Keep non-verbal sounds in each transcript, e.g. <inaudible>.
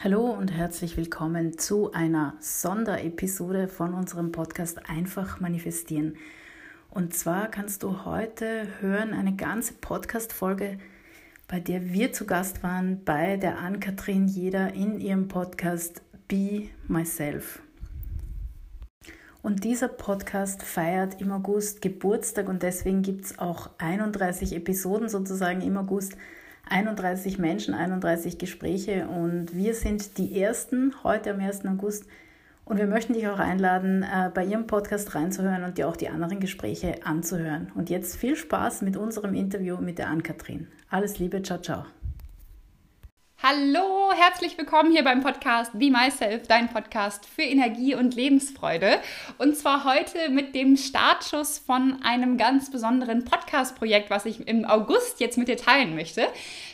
Hallo und herzlich willkommen zu einer Sonderepisode von unserem Podcast Einfach manifestieren. Und zwar kannst du heute hören eine ganze Podcast-Folge, bei der wir zu Gast waren bei der Ann-Kathrin Jeder in ihrem Podcast Be Myself. Und dieser Podcast feiert im August Geburtstag und deswegen gibt es auch 31 Episoden sozusagen im August 31 Menschen, 31 Gespräche und wir sind die Ersten heute am 1. August und wir möchten dich auch einladen, äh, bei Ihrem Podcast reinzuhören und dir auch die anderen Gespräche anzuhören. Und jetzt viel Spaß mit unserem Interview mit der Ann-Kathrin. Alles Liebe, ciao, ciao. Hallo, herzlich willkommen hier beim Podcast Be Myself, dein Podcast für Energie und Lebensfreude. Und zwar heute mit dem Startschuss von einem ganz besonderen Podcast-Projekt, was ich im August jetzt mit dir teilen möchte.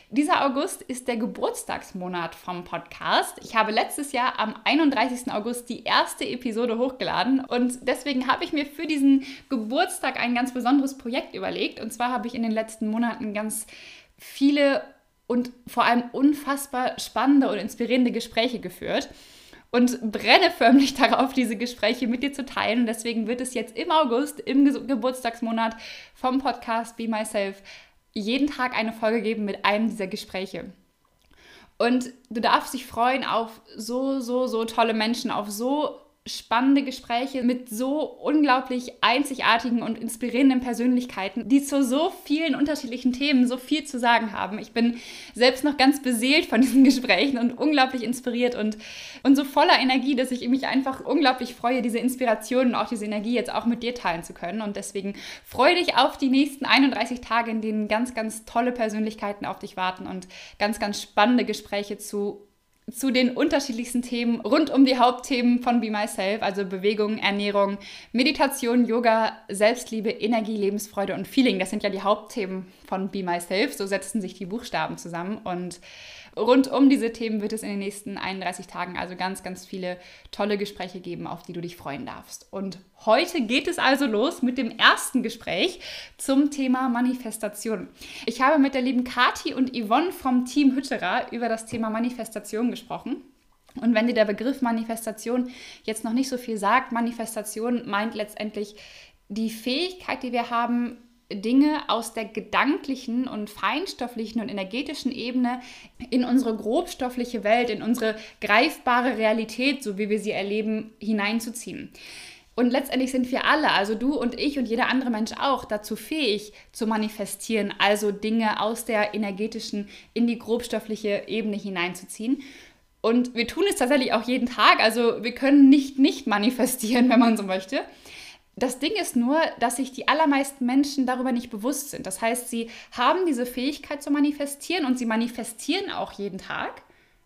Dieser August ist der Geburtstagsmonat vom Podcast. Ich habe letztes Jahr am 31. August die erste Episode hochgeladen und deswegen habe ich mir für diesen Geburtstag ein ganz besonderes Projekt überlegt. Und zwar habe ich in den letzten Monaten ganz viele und vor allem unfassbar spannende und inspirierende Gespräche geführt und brenne förmlich <laughs> darauf, diese Gespräche mit dir zu teilen. Und deswegen wird es jetzt im August, im Ge Geburtstagsmonat vom Podcast Be Myself, jeden Tag eine Folge geben mit einem dieser Gespräche. Und du darfst dich freuen auf so, so, so tolle Menschen, auf so spannende Gespräche mit so unglaublich einzigartigen und inspirierenden Persönlichkeiten, die zu so vielen unterschiedlichen Themen so viel zu sagen haben. Ich bin selbst noch ganz beseelt von diesen <laughs> Gesprächen und unglaublich inspiriert und, und so voller Energie, dass ich mich einfach unglaublich freue, diese Inspiration und auch diese Energie jetzt auch mit dir teilen zu können. Und deswegen freue dich auf die nächsten 31 Tage, in denen ganz, ganz tolle Persönlichkeiten auf dich warten und ganz, ganz spannende Gespräche zu zu den unterschiedlichsten Themen rund um die Hauptthemen von Be Myself, also Bewegung, Ernährung, Meditation, Yoga, Selbstliebe, Energie, Lebensfreude und Feeling. Das sind ja die Hauptthemen von Be Myself. So setzen sich die Buchstaben zusammen und Rund um diese Themen wird es in den nächsten 31 Tagen also ganz, ganz viele tolle Gespräche geben, auf die du dich freuen darfst. Und heute geht es also los mit dem ersten Gespräch zum Thema Manifestation. Ich habe mit der lieben Kati und Yvonne vom Team Hütterer über das Thema Manifestation gesprochen. Und wenn dir der Begriff Manifestation jetzt noch nicht so viel sagt, Manifestation meint letztendlich die Fähigkeit, die wir haben, Dinge aus der gedanklichen und feinstofflichen und energetischen Ebene in unsere grobstoffliche Welt, in unsere greifbare Realität, so wie wir sie erleben, hineinzuziehen. Und letztendlich sind wir alle, also du und ich und jeder andere Mensch auch, dazu fähig zu manifestieren, also Dinge aus der energetischen in die grobstoffliche Ebene hineinzuziehen. Und wir tun es tatsächlich auch jeden Tag, also wir können nicht nicht manifestieren, <laughs> wenn man so möchte. Das Ding ist nur, dass sich die allermeisten Menschen darüber nicht bewusst sind. Das heißt, sie haben diese Fähigkeit zu manifestieren und sie manifestieren auch jeden Tag,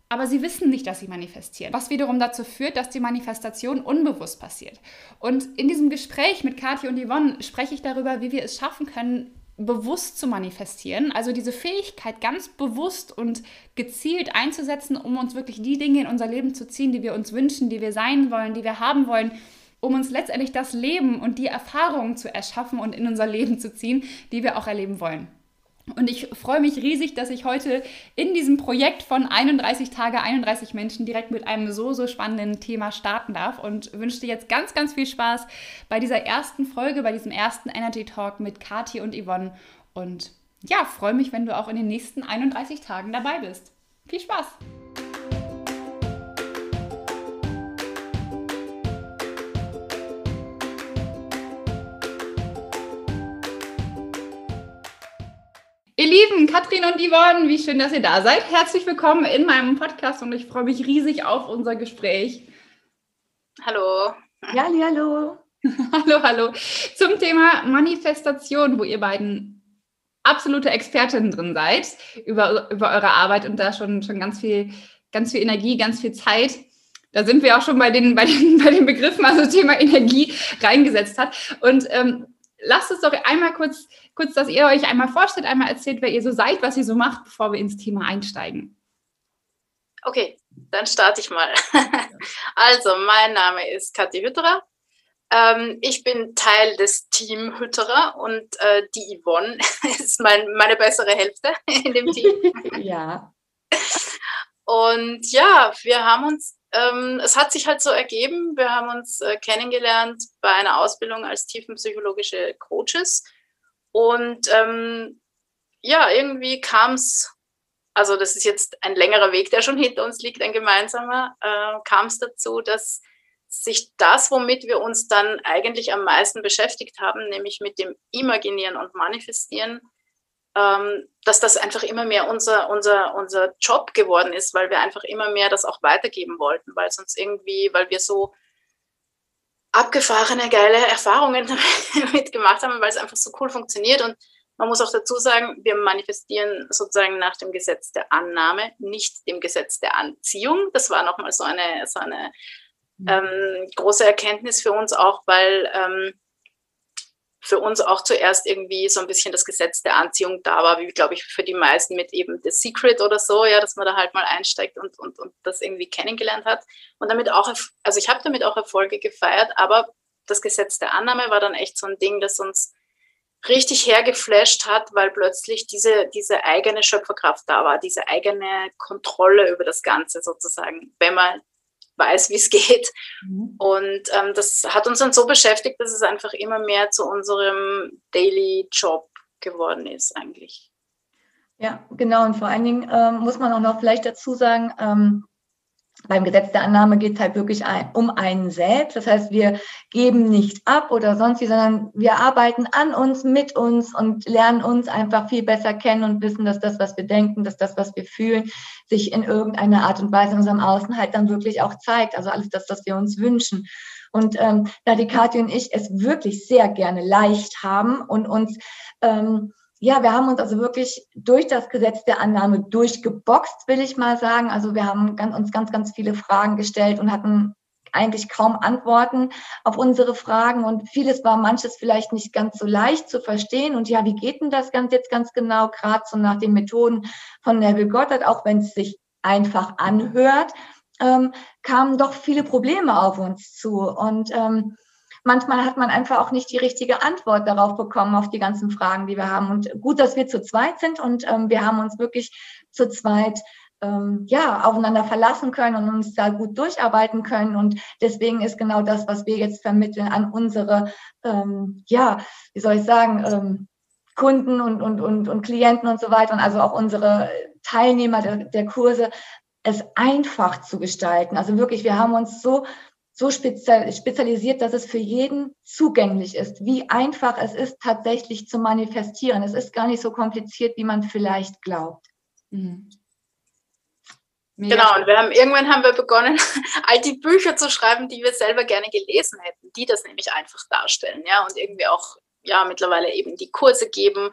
aber sie wissen nicht, dass sie manifestieren. Was wiederum dazu führt, dass die Manifestation unbewusst passiert. Und in diesem Gespräch mit Kathi und Yvonne spreche ich darüber, wie wir es schaffen können, bewusst zu manifestieren, also diese Fähigkeit ganz bewusst und gezielt einzusetzen, um uns wirklich die Dinge in unser Leben zu ziehen, die wir uns wünschen, die wir sein wollen, die wir haben wollen um uns letztendlich das Leben und die Erfahrungen zu erschaffen und in unser Leben zu ziehen, die wir auch erleben wollen. Und ich freue mich riesig, dass ich heute in diesem Projekt von 31 Tage, 31 Menschen direkt mit einem so, so spannenden Thema starten darf und wünsche dir jetzt ganz, ganz viel Spaß bei dieser ersten Folge, bei diesem ersten Energy Talk mit Kathi und Yvonne. Und ja, freue mich, wenn du auch in den nächsten 31 Tagen dabei bist. Viel Spaß! Ihr Lieben, Katrin und Yvonne, wie schön, dass ihr da seid. Herzlich willkommen in meinem Podcast und ich freue mich riesig auf unser Gespräch. Hallo. Ja, hallo. <laughs> hallo, hallo. Zum Thema Manifestation, wo ihr beiden absolute Expertinnen drin seid, über, über eure Arbeit und da schon, schon ganz, viel, ganz viel Energie, ganz viel Zeit. Da sind wir auch schon bei den, <laughs> bei den, bei den Begriffen, also Thema Energie reingesetzt hat. Und ähm, lasst uns doch einmal kurz, kurz, dass ihr euch einmal vorstellt, einmal erzählt, wer ihr so seid, was ihr so macht, bevor wir ins Thema einsteigen. Okay, dann starte ich mal. <laughs> also, mein Name ist Kathi Hütterer. Ähm, ich bin Teil des Team Hütterer und äh, die Yvonne <laughs> ist mein, meine bessere Hälfte in dem Team. <laughs> ja. Und ja, wir haben uns, ähm, es hat sich halt so ergeben, wir haben uns äh, kennengelernt bei einer Ausbildung als tiefenpsychologische Coaches. Und ähm, ja, irgendwie kam es, also das ist jetzt ein längerer Weg, der schon hinter uns liegt, ein gemeinsamer, äh, kam es dazu, dass sich das, womit wir uns dann eigentlich am meisten beschäftigt haben, nämlich mit dem Imaginieren und Manifestieren, dass das einfach immer mehr unser, unser, unser Job geworden ist, weil wir einfach immer mehr das auch weitergeben wollten, weil es uns irgendwie, weil wir so abgefahrene, geile Erfahrungen <laughs> damit gemacht haben, weil es einfach so cool funktioniert. Und man muss auch dazu sagen, wir manifestieren sozusagen nach dem Gesetz der Annahme, nicht dem Gesetz der Anziehung. Das war nochmal so eine, so eine mhm. ähm, große Erkenntnis für uns auch, weil ähm, für uns auch zuerst irgendwie so ein bisschen das Gesetz der Anziehung da war, wie glaube ich für die meisten mit eben The Secret oder so, ja, dass man da halt mal einsteigt und, und, und das irgendwie kennengelernt hat. Und damit auch, also ich habe damit auch Erfolge gefeiert, aber das Gesetz der Annahme war dann echt so ein Ding, das uns richtig hergeflasht hat, weil plötzlich diese, diese eigene Schöpferkraft da war, diese eigene Kontrolle über das Ganze sozusagen, wenn man weiß, wie es geht. Mhm. Und ähm, das hat uns dann so beschäftigt, dass es einfach immer mehr zu unserem Daily Job geworden ist eigentlich. Ja, genau. Und vor allen Dingen ähm, muss man auch noch vielleicht dazu sagen, ähm, beim Gesetz der Annahme geht es halt wirklich ein, um einen selbst. Das heißt, wir geben nicht ab oder sonst wie, sondern wir arbeiten an uns, mit uns und lernen uns einfach viel besser kennen und wissen, dass das, was wir denken, dass das, was wir fühlen, sich in irgendeiner Art und Weise in unserem Außen halt dann wirklich auch zeigt. Also alles das, was wir uns wünschen. Und ähm, da die Kathi und ich es wirklich sehr gerne leicht haben und uns ähm, ja, wir haben uns also wirklich durch das Gesetz der Annahme durchgeboxt, will ich mal sagen. Also wir haben ganz, uns ganz, ganz viele Fragen gestellt und hatten eigentlich kaum Antworten auf unsere Fragen. Und vieles war manches vielleicht nicht ganz so leicht zu verstehen. Und ja, wie geht denn das ganz jetzt ganz genau, gerade so nach den Methoden von Neville Goddard, auch wenn es sich einfach anhört, ähm, kamen doch viele Probleme auf uns zu. Und ähm, manchmal hat man einfach auch nicht die richtige Antwort darauf bekommen, auf die ganzen Fragen, die wir haben. Und gut, dass wir zu zweit sind und ähm, wir haben uns wirklich zu zweit ähm, ja, aufeinander verlassen können und uns da gut durcharbeiten können. Und deswegen ist genau das, was wir jetzt vermitteln an unsere, ähm, ja, wie soll ich sagen, ähm, Kunden und, und, und, und Klienten und so weiter und also auch unsere Teilnehmer der, der Kurse, es einfach zu gestalten. Also wirklich, wir haben uns so so spezialisiert, dass es für jeden zugänglich ist, wie einfach es ist, tatsächlich zu manifestieren. Es ist gar nicht so kompliziert, wie man vielleicht glaubt. Mhm. Genau, und wir haben irgendwann haben wir begonnen, <laughs> all die Bücher zu schreiben, die wir selber gerne gelesen hätten, die das nämlich einfach darstellen, ja, und irgendwie auch ja mittlerweile eben die Kurse geben,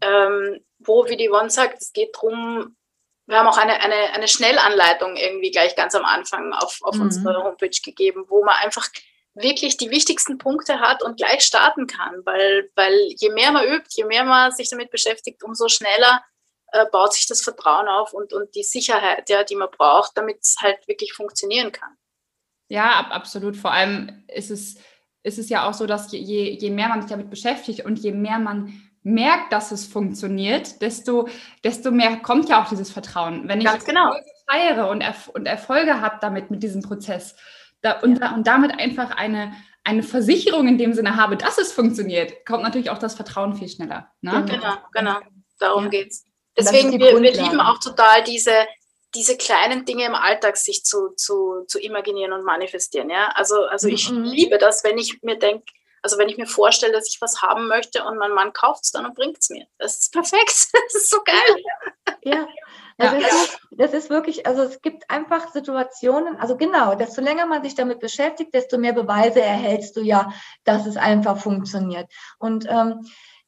ähm, wo, wie die Yvonne sagt, es geht darum, wir haben auch eine, eine, eine Schnellanleitung irgendwie gleich ganz am Anfang auf, auf mhm. unsere Homepage gegeben, wo man einfach wirklich die wichtigsten Punkte hat und gleich starten kann, weil, weil je mehr man übt, je mehr man sich damit beschäftigt, umso schneller äh, baut sich das Vertrauen auf und, und die Sicherheit, ja, die man braucht, damit es halt wirklich funktionieren kann. Ja, ab, absolut. Vor allem ist es, ist es ja auch so, dass je, je mehr man sich damit beschäftigt und je mehr man merkt, dass es funktioniert, desto, desto mehr kommt ja auch dieses Vertrauen. Wenn ich Ganz genau. Erfolge feiere und, Erf und Erfolge habe damit mit diesem Prozess da, und, ja. und damit einfach eine, eine Versicherung in dem Sinne habe, dass es funktioniert, kommt natürlich auch das Vertrauen viel schneller. Ne? Genau, genau. Darum ja. es. Deswegen, wir, wir lieben auch total diese, diese kleinen Dinge im Alltag sich zu, zu, zu imaginieren und manifestieren. Ja? Also, also ich mhm. liebe das, wenn ich mir denke, also wenn ich mir vorstelle, dass ich was haben möchte und mein Mann kauft es dann und bringt es mir. Das ist perfekt. <laughs> Das ist so geil. Ja. Also ja. Das, ist, das ist wirklich, also es gibt einfach Situationen, also genau, desto länger man sich damit beschäftigt, desto mehr Beweise erhältst du ja, dass es einfach funktioniert. Und ähm,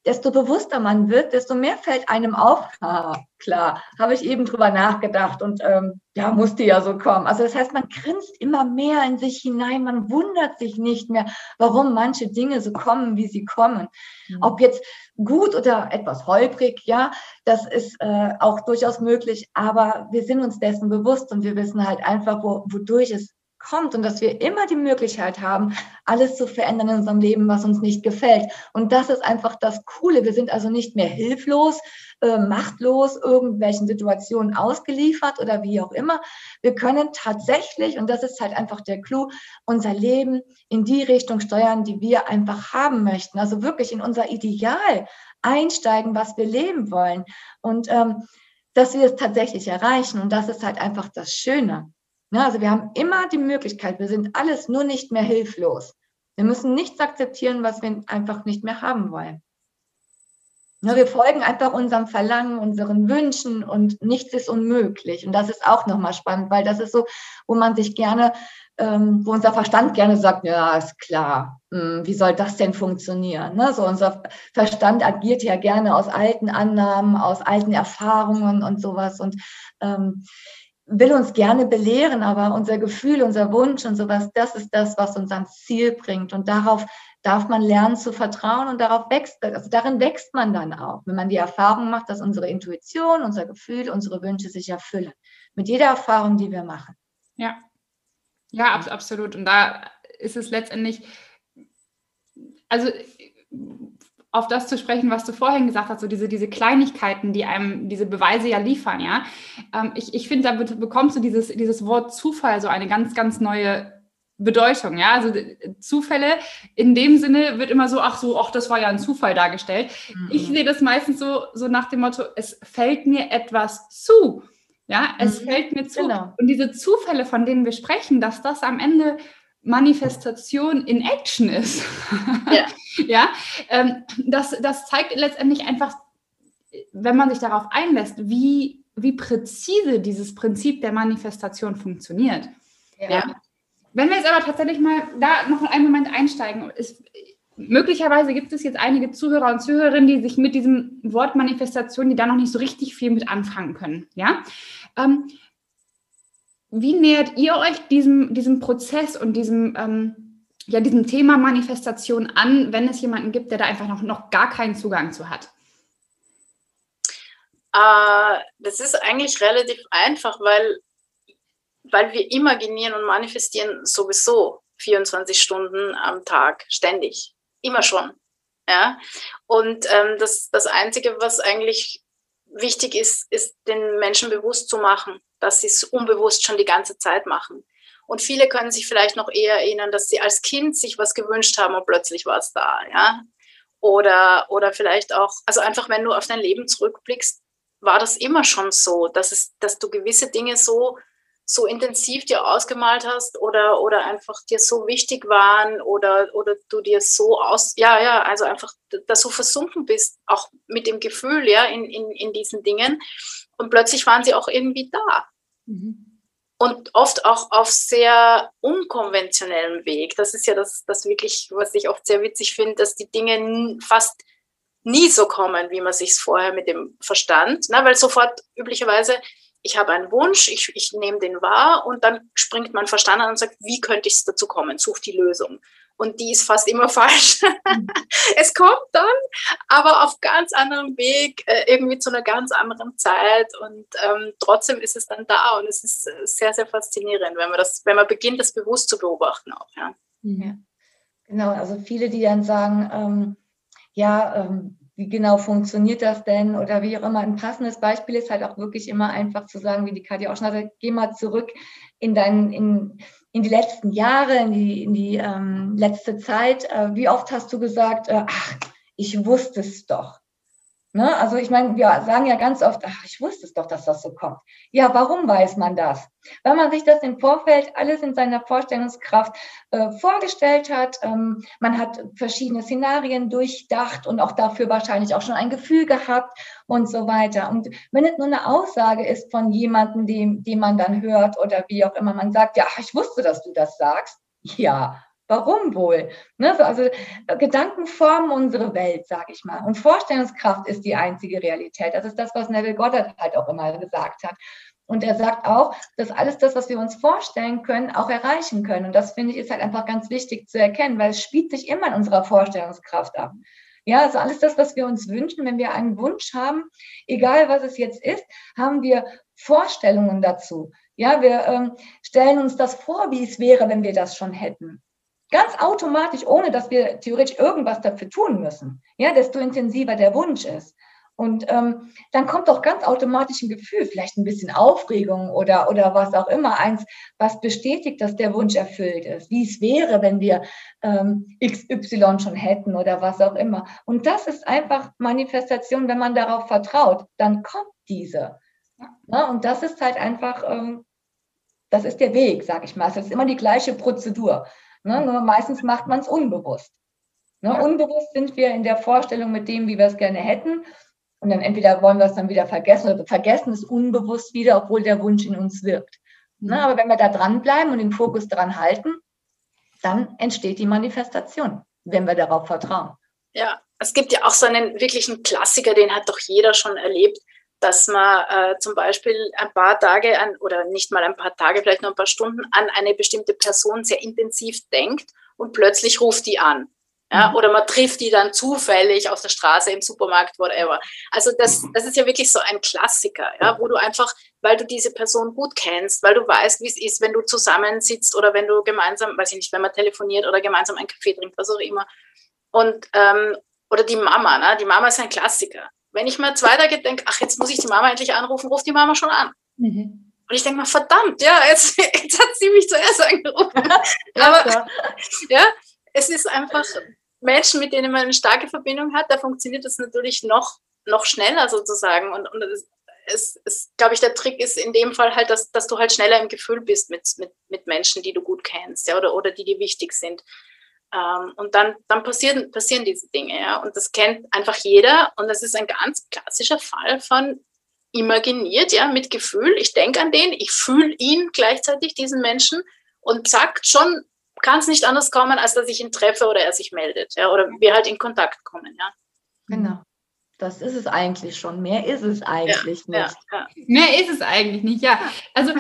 desto bewusster man wird, desto mehr fällt einem auf, ah, klar, habe ich eben drüber nachgedacht und ähm, ja, musste ja so kommen. Also das heißt, man grinst immer mehr in sich hinein, man wundert sich nicht mehr, warum manche Dinge so kommen, wie sie kommen. Mhm. Ob jetzt gut oder etwas holprig, ja, das ist äh, auch durchaus möglich, aber wir sind uns dessen bewusst und wir wissen halt einfach, wo, wodurch es kommt und dass wir immer die Möglichkeit haben, alles zu verändern in unserem Leben, was uns nicht gefällt. Und das ist einfach das Coole. Wir sind also nicht mehr hilflos, äh, machtlos irgendwelchen Situationen ausgeliefert oder wie auch immer. Wir können tatsächlich, und das ist halt einfach der Clou, unser Leben in die Richtung steuern, die wir einfach haben möchten. Also wirklich in unser Ideal einsteigen, was wir leben wollen. Und ähm, dass wir es tatsächlich erreichen. Und das ist halt einfach das Schöne. Ja, also wir haben immer die Möglichkeit, wir sind alles nur nicht mehr hilflos. Wir müssen nichts akzeptieren, was wir einfach nicht mehr haben wollen. Ja, wir folgen einfach unserem Verlangen, unseren Wünschen und nichts ist unmöglich. Und das ist auch nochmal spannend, weil das ist so, wo man sich gerne, ähm, wo unser Verstand gerne sagt, ja, ist klar, hm, wie soll das denn funktionieren? Ne? So unser Verstand agiert ja gerne aus alten Annahmen, aus alten Erfahrungen und sowas und ähm, will uns gerne belehren, aber unser Gefühl, unser Wunsch und sowas, das ist das, was uns ans Ziel bringt. Und darauf darf man lernen zu vertrauen und darauf wächst, also darin wächst man dann auch, wenn man die Erfahrung macht, dass unsere Intuition, unser Gefühl, unsere Wünsche sich erfüllen. Mit jeder Erfahrung, die wir machen. Ja. Ja, ab, absolut. Und da ist es letztendlich, also auf das zu sprechen, was du vorhin gesagt hast, so diese, diese Kleinigkeiten, die einem diese Beweise ja liefern, ja. Ähm, ich ich finde, da bekommst du dieses, dieses Wort Zufall so eine ganz, ganz neue Bedeutung, ja. Also Zufälle in dem Sinne wird immer so, ach so, ach, das war ja ein Zufall dargestellt. Mhm. Ich sehe das meistens so, so nach dem Motto, es fällt mir etwas zu. Ja, es mhm. fällt mir zu. Genau. Und diese Zufälle, von denen wir sprechen, dass das am Ende Manifestation in Action ist. Ja, <laughs> <laughs> ja ähm, das, das zeigt letztendlich einfach, wenn man sich darauf einlässt, wie, wie präzise dieses Prinzip der Manifestation funktioniert. Ja. ja. Wenn wir jetzt aber tatsächlich mal da noch einen Moment einsteigen, ist, möglicherweise gibt es jetzt einige Zuhörer und Zuhörerinnen, die sich mit diesem Wort Manifestation, die da noch nicht so richtig viel mit anfangen können. Ja. Ähm, wie nähert ihr euch diesem, diesem Prozess und diesem, ähm, ja, diesem Thema Manifestation an, wenn es jemanden gibt, der da einfach noch, noch gar keinen Zugang zu hat? Äh, das ist eigentlich relativ einfach, weil weil wir imaginieren und manifestieren sowieso 24 Stunden am Tag, ständig, immer schon. Ja? Und ähm, das, das Einzige, was eigentlich wichtig ist, ist den Menschen bewusst zu machen, dass sie es unbewusst schon die ganze Zeit machen. Und viele können sich vielleicht noch eher erinnern, dass sie als Kind sich was gewünscht haben und plötzlich war es da, ja. Oder, oder vielleicht auch, also einfach, wenn du auf dein Leben zurückblickst, war das immer schon so, dass, es, dass du gewisse Dinge so so intensiv dir ausgemalt hast oder, oder einfach dir so wichtig waren oder, oder du dir so aus, ja, ja, also einfach da so versunken bist, auch mit dem Gefühl, ja, in, in, in diesen Dingen. Und plötzlich waren sie auch irgendwie da. Mhm. Und oft auch auf sehr unkonventionellem Weg. Das ist ja das, das wirklich, was ich oft sehr witzig finde, dass die Dinge fast nie so kommen, wie man sich vorher mit dem Verstand, ne? weil sofort üblicherweise ich habe einen Wunsch, ich, ich nehme den wahr und dann springt mein Verstand an und sagt, wie könnte ich es dazu kommen? Such die Lösung. Und die ist fast immer <laughs> falsch. Mhm. es kommt dann, aber auf ganz anderem Weg, äh, irgendwie zu einer ganz anderen Zeit. Und ähm, trotzdem ist es dann da und es ist äh, sehr, sehr faszinierend, wenn man das, wenn man beginnt, das bewusst zu beobachten auch. Ja. ja. Genau, also viele, die dann sagen, ähm, ja, ähm, wie genau funktioniert das denn oder wie auch immer. Ein passendes Beispiel ist halt auch wirklich immer einfach zu sagen, wie die Katja auch schon hatte, geh mal zurück in dein, in, in die letzten Jahre, in die, in die ähm, letzte Zeit. Äh, wie oft hast du gesagt, äh, ach, ich wusste es doch. Ne? Also ich meine, wir sagen ja ganz oft, ach, ich wusste es doch, dass das so kommt. Ja, warum weiß man das? Weil man sich das im Vorfeld alles in seiner Vorstellungskraft äh, vorgestellt hat. Ähm, man hat verschiedene Szenarien durchdacht und auch dafür wahrscheinlich auch schon ein Gefühl gehabt und so weiter. Und wenn es nur eine Aussage ist von jemandem, dem, dem man dann hört oder wie auch immer, man sagt, ja, ich wusste, dass du das sagst. Ja, Warum wohl? Ne, so, also Gedanken formen unsere Welt, sage ich mal. Und Vorstellungskraft ist die einzige Realität. Das ist das, was Neville Goddard halt auch immer gesagt hat. Und er sagt auch, dass alles das, was wir uns vorstellen können, auch erreichen können. Und das finde ich ist halt einfach ganz wichtig zu erkennen, weil es spielt sich immer in unserer Vorstellungskraft ab. Ja, also alles das, was wir uns wünschen, wenn wir einen Wunsch haben, egal was es jetzt ist, haben wir Vorstellungen dazu Ja, wir ähm, stellen uns das vor, wie es wäre, wenn wir das schon hätten. Ganz automatisch, ohne dass wir theoretisch irgendwas dafür tun müssen. Ja, desto intensiver der Wunsch ist. Und ähm, dann kommt doch ganz automatisch ein Gefühl, vielleicht ein bisschen Aufregung oder, oder was auch immer, eins, was bestätigt, dass der Wunsch erfüllt ist, wie es wäre, wenn wir ähm, XY schon hätten oder was auch immer. Und das ist einfach Manifestation, wenn man darauf vertraut, dann kommt diese. Ja, und das ist halt einfach, ähm, das ist der Weg, sag ich mal. Es ist immer die gleiche Prozedur. Ne? Nur meistens macht man es unbewusst. Ne? Ja. Unbewusst sind wir in der Vorstellung mit dem, wie wir es gerne hätten. Und dann entweder wollen wir es dann wieder vergessen oder vergessen es unbewusst wieder, obwohl der Wunsch in uns wirkt. Mhm. Na, aber wenn wir da dranbleiben und den Fokus dran halten, dann entsteht die Manifestation, wenn wir darauf vertrauen. Ja, es gibt ja auch so einen wirklichen Klassiker, den hat doch jeder schon erlebt, dass man äh, zum Beispiel ein paar Tage an, oder nicht mal ein paar Tage, vielleicht nur ein paar Stunden an eine bestimmte Person sehr intensiv denkt und plötzlich ruft die an. Ja, mhm. oder man trifft die dann zufällig auf der Straße, im Supermarkt, whatever. Also das, das ist ja wirklich so ein Klassiker, ja, wo du einfach, weil du diese Person gut kennst, weil du weißt, wie es ist, wenn du zusammensitzt oder wenn du gemeinsam, weiß ich nicht, wenn man telefoniert oder gemeinsam einen Kaffee trinkt, was auch immer. Und, ähm, oder die Mama, ne? die Mama ist ein Klassiker. Wenn ich mal zwei Tage denke, ach, jetzt muss ich die Mama endlich anrufen, ruft die Mama schon an. Mhm. Und ich denke mal, verdammt, ja, jetzt, <laughs> jetzt hat sie mich zuerst angerufen. <laughs> Aber <laughs> ja, es ist einfach Menschen, mit denen man eine starke Verbindung hat, da funktioniert das natürlich noch, noch schneller sozusagen. Und, und es, es, es glaube ich, der Trick ist in dem Fall halt, dass, dass du halt schneller im Gefühl bist mit, mit, mit Menschen, die du gut kennst, ja, oder, oder die dir wichtig sind. Ähm, und dann, dann passieren, passieren diese Dinge, ja. Und das kennt einfach jeder. Und das ist ein ganz klassischer Fall von imaginiert, ja, mit Gefühl. Ich denke an den, ich fühle ihn gleichzeitig, diesen Menschen, und zack, schon kann es nicht anders kommen, als dass ich ihn treffe oder er sich meldet, ja, oder wir halt in Kontakt kommen, ja. Genau. Das ist es eigentlich schon. Mehr ist es eigentlich ja, nicht. Ja, ja. Mehr ist es eigentlich nicht, ja. Also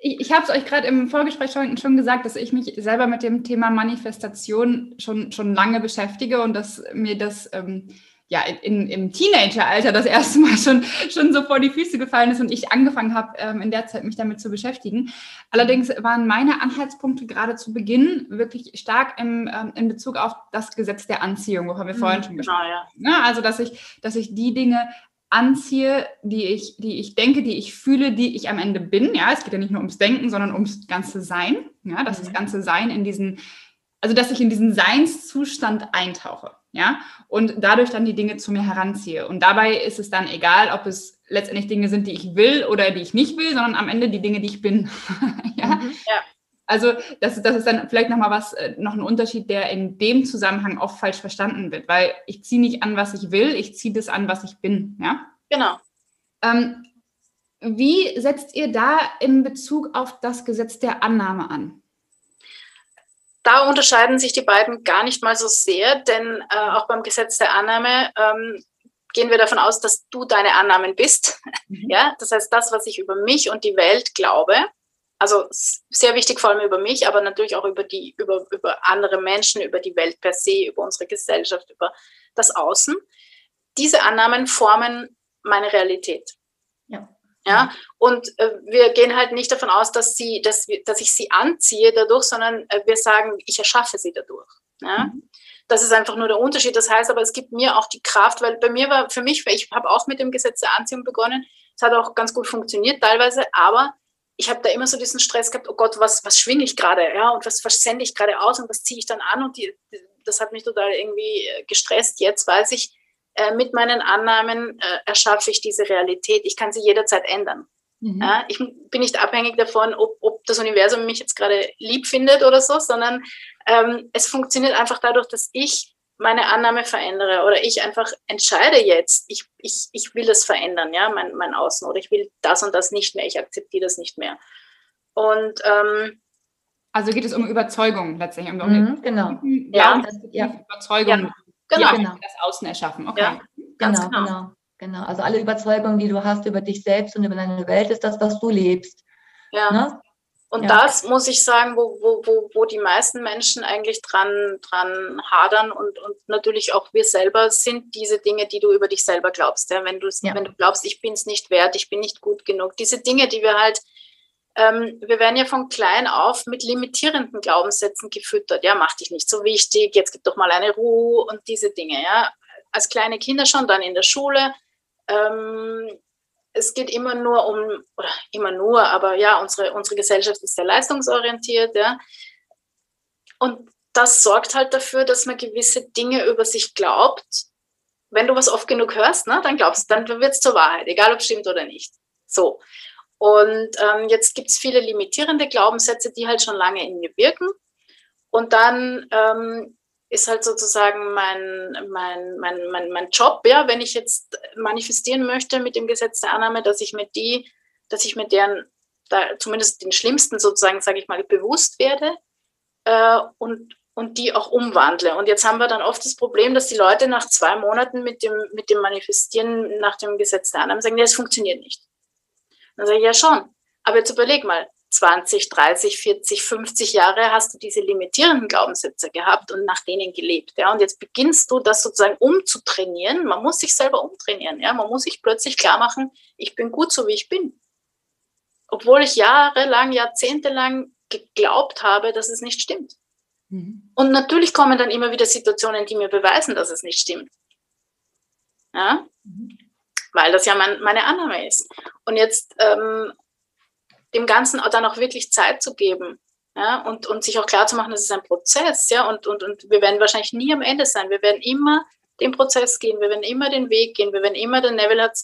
ich, ich habe es euch gerade im Vorgespräch schon, schon, gesagt, dass ich mich selber mit dem Thema Manifestation schon, schon lange beschäftige und dass mir das ähm, ja, in, im Teenageralter das erste Mal schon, schon so vor die Füße gefallen ist und ich angefangen habe, ähm, in der Zeit mich damit zu beschäftigen. Allerdings waren meine Anhaltspunkte gerade zu Beginn wirklich stark im, ähm, in Bezug auf das Gesetz der Anziehung, worüber wir vorhin schon gesprochen haben. Ja. ja. also, dass ich, dass ich die Dinge anziehe, die ich, die ich denke, die ich fühle, die ich am Ende bin. Ja, es geht ja nicht nur ums Denken, sondern ums ganze Sein. Ja, dass mhm. das ganze Sein in diesen, also dass ich in diesen Seinszustand eintauche ja, und dadurch dann die Dinge zu mir heranziehe. Und dabei ist es dann egal, ob es letztendlich Dinge sind, die ich will oder die ich nicht will, sondern am Ende die Dinge, die ich bin. <laughs> ja? Mhm, ja? Also das, das ist dann vielleicht nochmal was, äh, noch ein Unterschied, der in dem Zusammenhang oft falsch verstanden wird, weil ich ziehe nicht an, was ich will, ich ziehe das an, was ich bin, ja. Genau. Ähm, wie setzt ihr da in Bezug auf das Gesetz der Annahme an? da unterscheiden sich die beiden gar nicht mal so sehr, denn äh, auch beim Gesetz der Annahme ähm, gehen wir davon aus, dass du deine Annahmen bist. <laughs> Mhm. Ja, das heißt, das, was ich über mich und die Welt glaube, also sehr wichtig vor allem über mich, aber natürlich auch über die, über, über andere Menschen, über die Welt per se, über unsere Gesellschaft, über das Außen. Diese Annahmen formen meine Realität. Ja. Ja, und äh, wir gehen halt nicht davon aus, dass, sie, dass, wir, dass ich sie anziehe dadurch, sondern äh, wir sagen, ich erschaffe sie dadurch. Ja? Mhm. Das ist einfach nur der Unterschied. Das heißt aber, es gibt mir auch die Kraft, weil bei mir war, für mich, ich habe auch mit dem Gesetz der Anziehung begonnen. Es hat auch ganz gut funktioniert teilweise, aber ich habe da immer so diesen Stress gehabt, oh Gott, was, was schwinge ich gerade, ja, und was, was sende ich gerade aus und was ziehe ich dann an und die, das hat mich total irgendwie äh, gestresst. Jetzt weiß ich, äh, mit meinen Annahmen äh, erschaffe ich diese Realität. Ich kann sie jederzeit ändern. Mhm. Ja, ich bin nicht abhängig davon, ob, ob, das Universum mich jetzt gerade lieb findet oder so, sondern ähm, es funktioniert einfach dadurch, dass ich meine Annahme verändere oder ich einfach entscheide jetzt, ich, ich, ich will das verändern, ja, mein, mein Außen oder ich will das und das nicht mehr, ich akzeptiere das nicht mehr. Und ähm, also geht es um Überzeugung letztendlich, um mhm, genau. Ja, ja. Überzeugung, ja. Genau. genau. das Außen erschaffen. Okay. Ja, genau, genau, genau, genau. Also alle Überzeugungen, die du hast über dich selbst und über deine Welt, ist das, was du lebst. Ja. Ne? Und ja. das muss ich sagen, wo, wo, wo, wo die meisten Menschen eigentlich dran, dran hadern und, und natürlich auch wir selber sind diese Dinge, die du über dich selber glaubst. Ja? Wenn, du, ja. wenn du glaubst, ich bin es nicht wert, ich bin nicht gut genug. Diese Dinge, die wir halt ähm, wir werden ja von klein auf mit limitierenden Glaubenssätzen gefüttert. Ja, mach dich nicht so wichtig, jetzt gib doch mal eine Ruhe und diese Dinge. Ja, als kleine Kinder schon, dann in der Schule. Ähm, es geht immer nur um, oder immer nur, aber ja, unsere, unsere Gesellschaft ist sehr leistungsorientiert. Ja. Und das sorgt halt dafür, dass man gewisse Dinge über sich glaubt. Wenn du was oft genug hörst, ne, dann glaubst dann wird es zur Wahrheit, egal ob es stimmt oder nicht. So. Und ähm, jetzt gibt es viele limitierende Glaubenssätze, die halt schon lange in mir wirken. Und dann ähm, ist halt sozusagen mein, mein, mein, mein, mein Job, ja, wenn ich jetzt manifestieren möchte mit dem Gesetz der Annahme, dass ich mir die, dass ich mir deren, da, zumindest den schlimmsten sozusagen, sage ich mal, bewusst werde äh, und, und die auch umwandle. Und jetzt haben wir dann oft das Problem, dass die Leute nach zwei Monaten mit dem, mit dem Manifestieren nach dem Gesetz der Annahme sagen, ja, es funktioniert nicht. Dann sage ich, ja schon. Aber jetzt überleg mal, 20, 30, 40, 50 Jahre hast du diese limitierenden Glaubenssätze gehabt und nach denen gelebt. Ja? Und jetzt beginnst du das sozusagen umzutrainieren. Man muss sich selber umtrainieren. Ja? Man muss sich plötzlich klar machen, ich bin gut so, wie ich bin. Obwohl ich jahrelang, jahrzehntelang geglaubt habe, dass es nicht stimmt. Mhm. Und natürlich kommen dann immer wieder Situationen, die mir beweisen, dass es nicht stimmt. Ja? Mhm weil das ja mein, meine Annahme ist. Und jetzt ähm, dem Ganzen dann auch wirklich Zeit zu geben ja, und, und sich auch klar zu machen, das ist ein Prozess, ja, und, und, und wir werden wahrscheinlich nie am Ende sein. Wir werden immer den Prozess gehen, wir werden immer den Weg gehen, wir werden immer, der Neville hat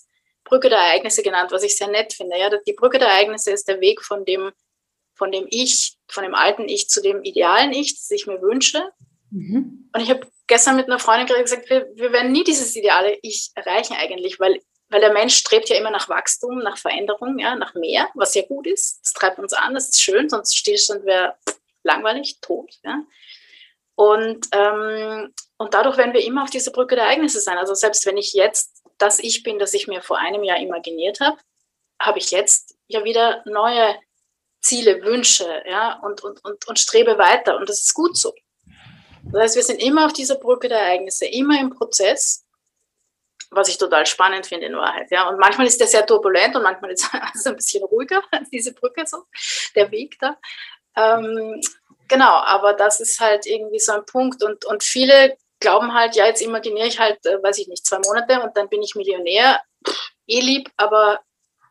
Brücke der Ereignisse genannt, was ich sehr nett finde. Ja, die Brücke der Ereignisse ist der Weg von dem, von dem Ich, von dem alten Ich zu dem idealen Ich, das ich mir wünsche. Mhm. Und ich habe gestern mit einer Freundin gerade gesagt, wir, wir werden nie dieses ideale Ich erreichen eigentlich, weil weil der Mensch strebt ja immer nach Wachstum, nach Veränderung, ja, nach mehr, was ja gut ist. Das treibt uns an, das ist schön, sonst Stillstand wäre langweilig, tot. Ja. Und, ähm, und dadurch werden wir immer auf dieser Brücke der Ereignisse sein. Also selbst wenn ich jetzt das Ich bin, das ich mir vor einem Jahr imaginiert habe, habe ich jetzt ja wieder neue Ziele, Wünsche, ja, und, und, und, und strebe weiter. Und das ist gut so. Das heißt, wir sind immer auf dieser Brücke der Ereignisse, immer im Prozess was ich total spannend finde in Wahrheit. Ja. Und manchmal ist der sehr turbulent und manchmal ist <laughs> es ein bisschen ruhiger, <laughs> diese Brücke so, der Weg da. Ähm, genau, aber das ist halt irgendwie so ein Punkt. Und, und viele glauben halt, ja, jetzt imaginiere ich halt, äh, weiß ich nicht, zwei Monate und dann bin ich Millionär. Pff, eh lieb, aber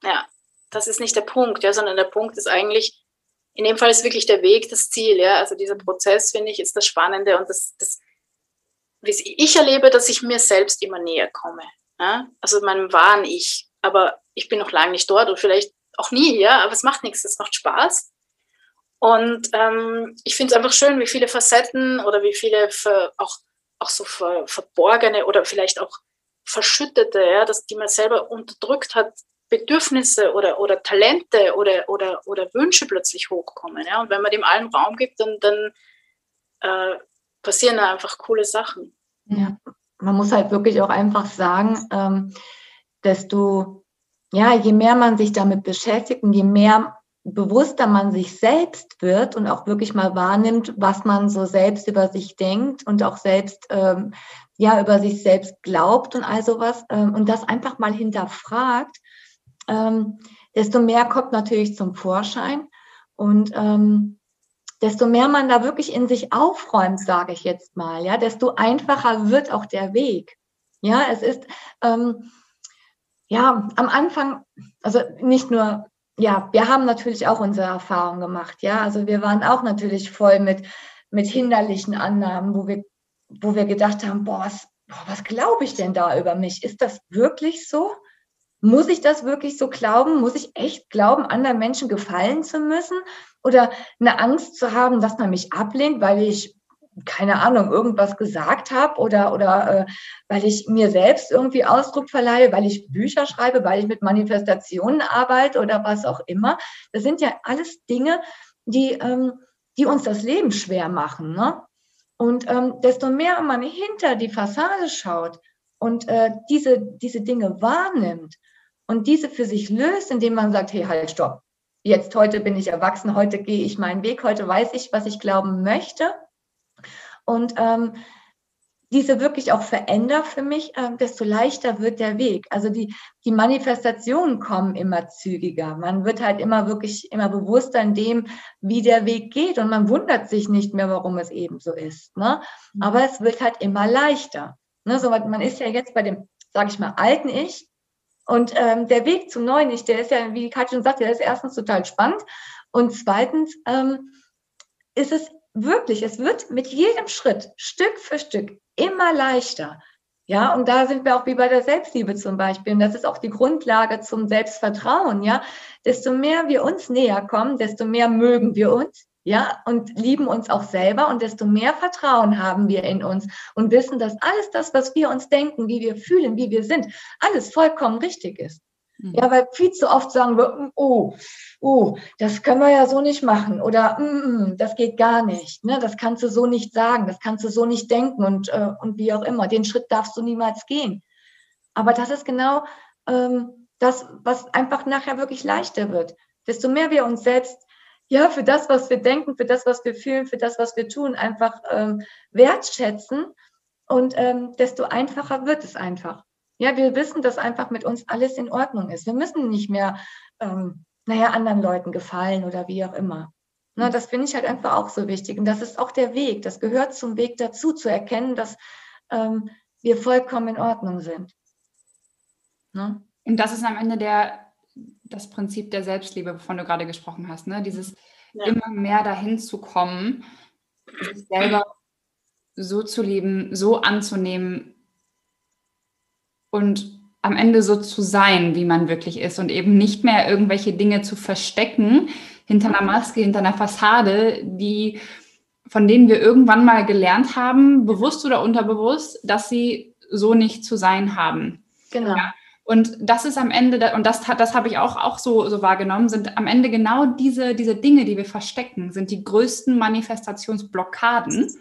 ja, das ist nicht der Punkt, ja, sondern der Punkt ist eigentlich, in dem Fall ist wirklich der Weg das Ziel, ja. Also dieser Prozess, finde ich, ist das Spannende und das, das ich erlebe, dass ich mir selbst immer näher komme. Ja? Also meinem wahren Ich. Aber ich bin noch lange nicht dort und vielleicht auch nie, ja, aber es macht nichts, es macht Spaß. Und ähm, ich finde es einfach schön, wie viele Facetten oder wie viele auch, auch so ver, verborgene oder vielleicht auch verschüttete, ja, dass die man selber unterdrückt hat, Bedürfnisse oder, oder Talente oder, oder, oder Wünsche plötzlich hochkommen. Ja? Und wenn man dem allen Raum gibt, dann, dann äh, passieren da einfach coole Sachen. Ja, man muss halt wirklich auch einfach sagen, ähm, desto, ja, je mehr man sich damit beschäftigt und je mehr bewusster man sich selbst wird und auch wirklich mal wahrnimmt, was man so selbst über sich denkt und auch selbst ähm, ja über sich selbst glaubt und all sowas ähm, und das einfach mal hinterfragt, ähm, desto mehr kommt natürlich zum Vorschein und ähm, desto mehr man da wirklich in sich aufräumt, sage ich jetzt mal, ja, desto einfacher wird auch der Weg. Ja, es ist ähm, ja am Anfang, also nicht nur, ja, wir haben natürlich auch unsere Erfahrungen gemacht, ja, also wir waren auch natürlich voll mit mit hinderlichen Annahmen, wo wir wo wir gedacht haben, boah, was, boah, was glaube ich denn da über mich? Ist das wirklich so? Muss ich das wirklich so glauben? Muss ich echt glauben, anderen Menschen gefallen zu müssen? Oder eine Angst zu haben, dass man mich ablehnt, weil ich, keine Ahnung, irgendwas gesagt habe oder, oder äh, weil ich mir selbst irgendwie Ausdruck verleihe, weil ich Bücher schreibe, weil ich mit Manifestationen arbeite oder was auch immer. Das sind ja alles Dinge, die, ähm, die uns das Leben schwer machen. Ne? Und ähm, desto mehr man hinter die Fassade schaut und äh, diese, diese Dinge wahrnimmt und diese für sich löst, indem man sagt, hey, halt, stopp jetzt heute bin ich erwachsen, heute gehe ich meinen Weg, heute weiß ich, was ich glauben möchte. Und ähm, diese wirklich auch verändere für mich, äh, desto leichter wird der Weg. Also die, die Manifestationen kommen immer zügiger. Man wird halt immer wirklich immer bewusster in dem, wie der Weg geht und man wundert sich nicht mehr, warum es eben so ist. Ne? Mhm. Aber es wird halt immer leichter. Ne? So, man ist ja jetzt bei dem, sage ich mal, alten Ich und ähm, der Weg zum neuen Ich, der ist ja, wie Katja schon sagt, der ist erstens total spannend und zweitens ähm, ist es wirklich, es wird mit jedem Schritt, Stück für Stück, immer leichter. Ja, und da sind wir auch wie bei der Selbstliebe zum Beispiel. Und das ist auch die Grundlage zum Selbstvertrauen. Ja, desto mehr wir uns näher kommen, desto mehr mögen wir uns. Ja, und lieben uns auch selber und desto mehr Vertrauen haben wir in uns und wissen, dass alles das, was wir uns denken, wie wir fühlen, wie wir sind, alles vollkommen richtig ist. Ja, mhm. weil viel zu oft sagen wir, oh, oh, das können wir ja so nicht machen oder mm, mm, das geht gar nicht. Ne? Das kannst du so nicht sagen, das kannst du so nicht denken und, äh, und wie auch immer. Den Schritt darfst du niemals gehen. Aber das ist genau ähm, das, was einfach nachher wirklich leichter wird. Desto mehr wir uns selbst ja für das, was wir denken, für das, was wir fühlen, für das, was wir tun, einfach ähm, wertschätzen und ähm, desto einfacher wird es einfach. Ja, wir wissen, dass einfach mit uns alles in Ordnung ist. Wir müssen nicht mehr, ähm, naja, anderen Leuten gefallen oder wie auch immer. Na, das finde ich halt einfach auch so wichtig. Und das ist auch der Weg. Das gehört zum Weg dazu, zu erkennen, dass ähm, wir vollkommen in Ordnung sind. Ne? Und das ist am Ende der, das Prinzip der Selbstliebe, wovon du gerade gesprochen hast. Ne? Dieses ja. immer mehr dahin zu kommen, sich selber so zu lieben, so anzunehmen, und am Ende so zu sein, wie man wirklich ist und eben nicht mehr irgendwelche Dinge zu verstecken hinter einer Maske, hinter einer Fassade, die von denen wir irgendwann mal gelernt haben, bewusst oder unterbewusst, dass sie so nicht zu sein haben. Genau. Ja. Und das ist am Ende, und das, das habe ich auch, auch so, so wahrgenommen, sind am Ende genau diese, diese Dinge, die wir verstecken, sind die größten Manifestationsblockaden,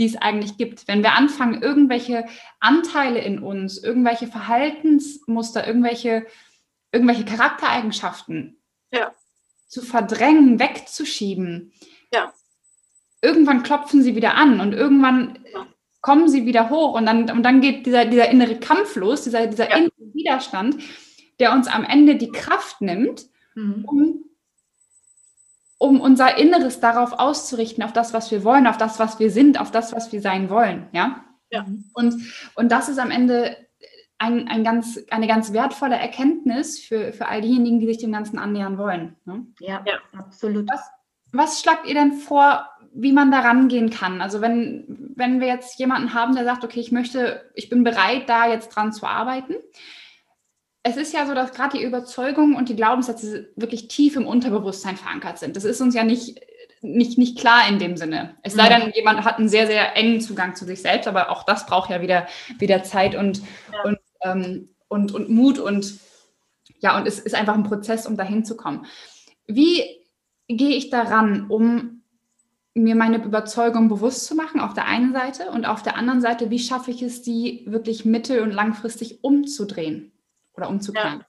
die es eigentlich gibt. Wenn wir anfangen, irgendwelche Anteile in uns, irgendwelche Verhaltensmuster, irgendwelche, irgendwelche Charaktereigenschaften ja. zu verdrängen, wegzuschieben, ja. irgendwann klopfen sie wieder an und irgendwann. Kommen sie wieder hoch und dann, und dann geht dieser, dieser innere Kampf los, dieser, dieser innere Widerstand, der uns am Ende die Kraft nimmt, mhm. um um unser Inneres darauf auszurichten, auf das, was wir wollen, auf das, was wir sind, auf das, was wir sein wollen. Ja. ja. Und, und das ist am Ende ein, ein ganz, eine ganz wertvolle Erkenntnis für, für all diejenigen, die sich dem Ganzen annähern wollen. Ne? Ja, ja, absolut. Was, was schlagt ihr denn vor, wie man da rangehen kann? Also wenn, wenn wir jetzt jemanden haben, der sagt, okay, ich möchte, ich bin bereit, da jetzt dran zu arbeiten es ist ja so, dass gerade die Überzeugungen und die Glaubenssätze wirklich tief im Unterbewusstsein verankert sind. Das ist uns ja nicht, nicht, nicht klar in dem Sinne. Es sei denn, jemand hat einen sehr, sehr engen Zugang zu sich selbst, aber auch das braucht ja wieder, wieder Zeit und, ja. und, ähm, und, und Mut und ja, und es ist einfach ein Prozess, um dahin zu kommen. Wie gehe ich daran, um mir meine Überzeugung bewusst zu machen, auf der einen Seite und auf der anderen Seite, wie schaffe ich es, die wirklich mittel- und langfristig umzudrehen? oder umzukehren? Ja.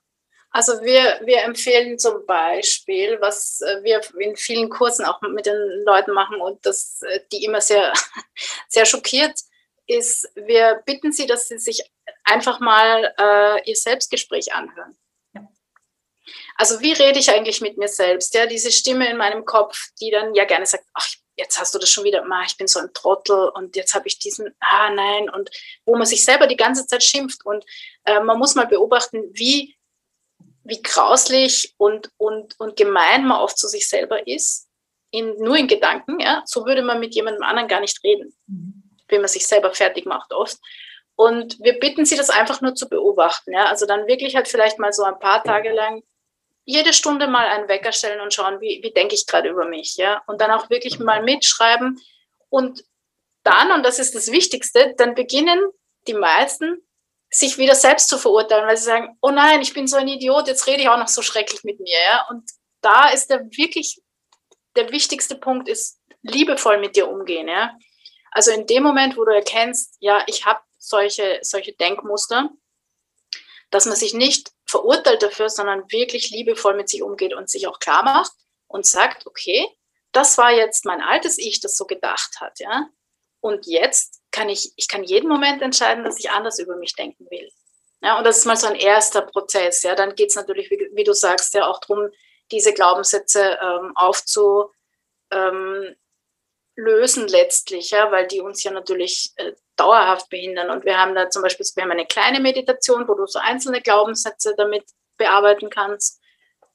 Also wir, wir empfehlen zum Beispiel, was äh, wir in vielen Kursen auch mit den Leuten machen und das äh, die immer sehr, <laughs> sehr schockiert ist, wir bitten sie, dass sie sich einfach mal äh, ihr Selbstgespräch anhören. Ja. Also wie rede ich eigentlich mit mir selbst? Ja, diese Stimme in meinem Kopf, die dann ja gerne sagt, ach, jetzt hast du das schon wieder, ich bin so ein Trottel und jetzt habe ich diesen, ah nein, und wo man sich selber die ganze Zeit schimpft. Und äh, man muss mal beobachten, wie, wie grauslich und, und, und gemein man oft zu sich selber ist, in, nur in Gedanken. Ja? So würde man mit jemandem anderen gar nicht reden, mhm. wenn man sich selber fertig macht oft. Und wir bitten Sie, das einfach nur zu beobachten. Ja? Also dann wirklich halt vielleicht mal so ein paar Tage lang jede Stunde mal einen Wecker stellen und schauen, wie, wie denke ich gerade über mich, ja. Und dann auch wirklich mal mitschreiben. Und dann, und das ist das Wichtigste, dann beginnen die meisten sich wieder selbst zu verurteilen, weil sie sagen, oh nein, ich bin so ein Idiot, jetzt rede ich auch noch so schrecklich mit mir, ja. Und da ist der wirklich, der wichtigste Punkt ist, liebevoll mit dir umgehen, ja. Also in dem Moment, wo du erkennst, ja, ich habe solche, solche Denkmuster, dass man sich nicht verurteilt dafür, sondern wirklich liebevoll mit sich umgeht und sich auch klar macht und sagt, okay, das war jetzt mein altes Ich, das so gedacht hat, ja. Und jetzt kann ich, ich kann jeden Moment entscheiden, dass ich anders über mich denken will. Ja, und das ist mal so ein erster Prozess. Ja, dann geht es natürlich, wie, wie, du sagst, ja auch darum, diese Glaubenssätze ähm, aufzulösen ähm, letztlich, ja, weil die uns ja natürlich äh, dauerhaft behindern. Und wir haben da zum Beispiel, wir haben eine kleine Meditation, wo du so einzelne Glaubenssätze damit bearbeiten kannst.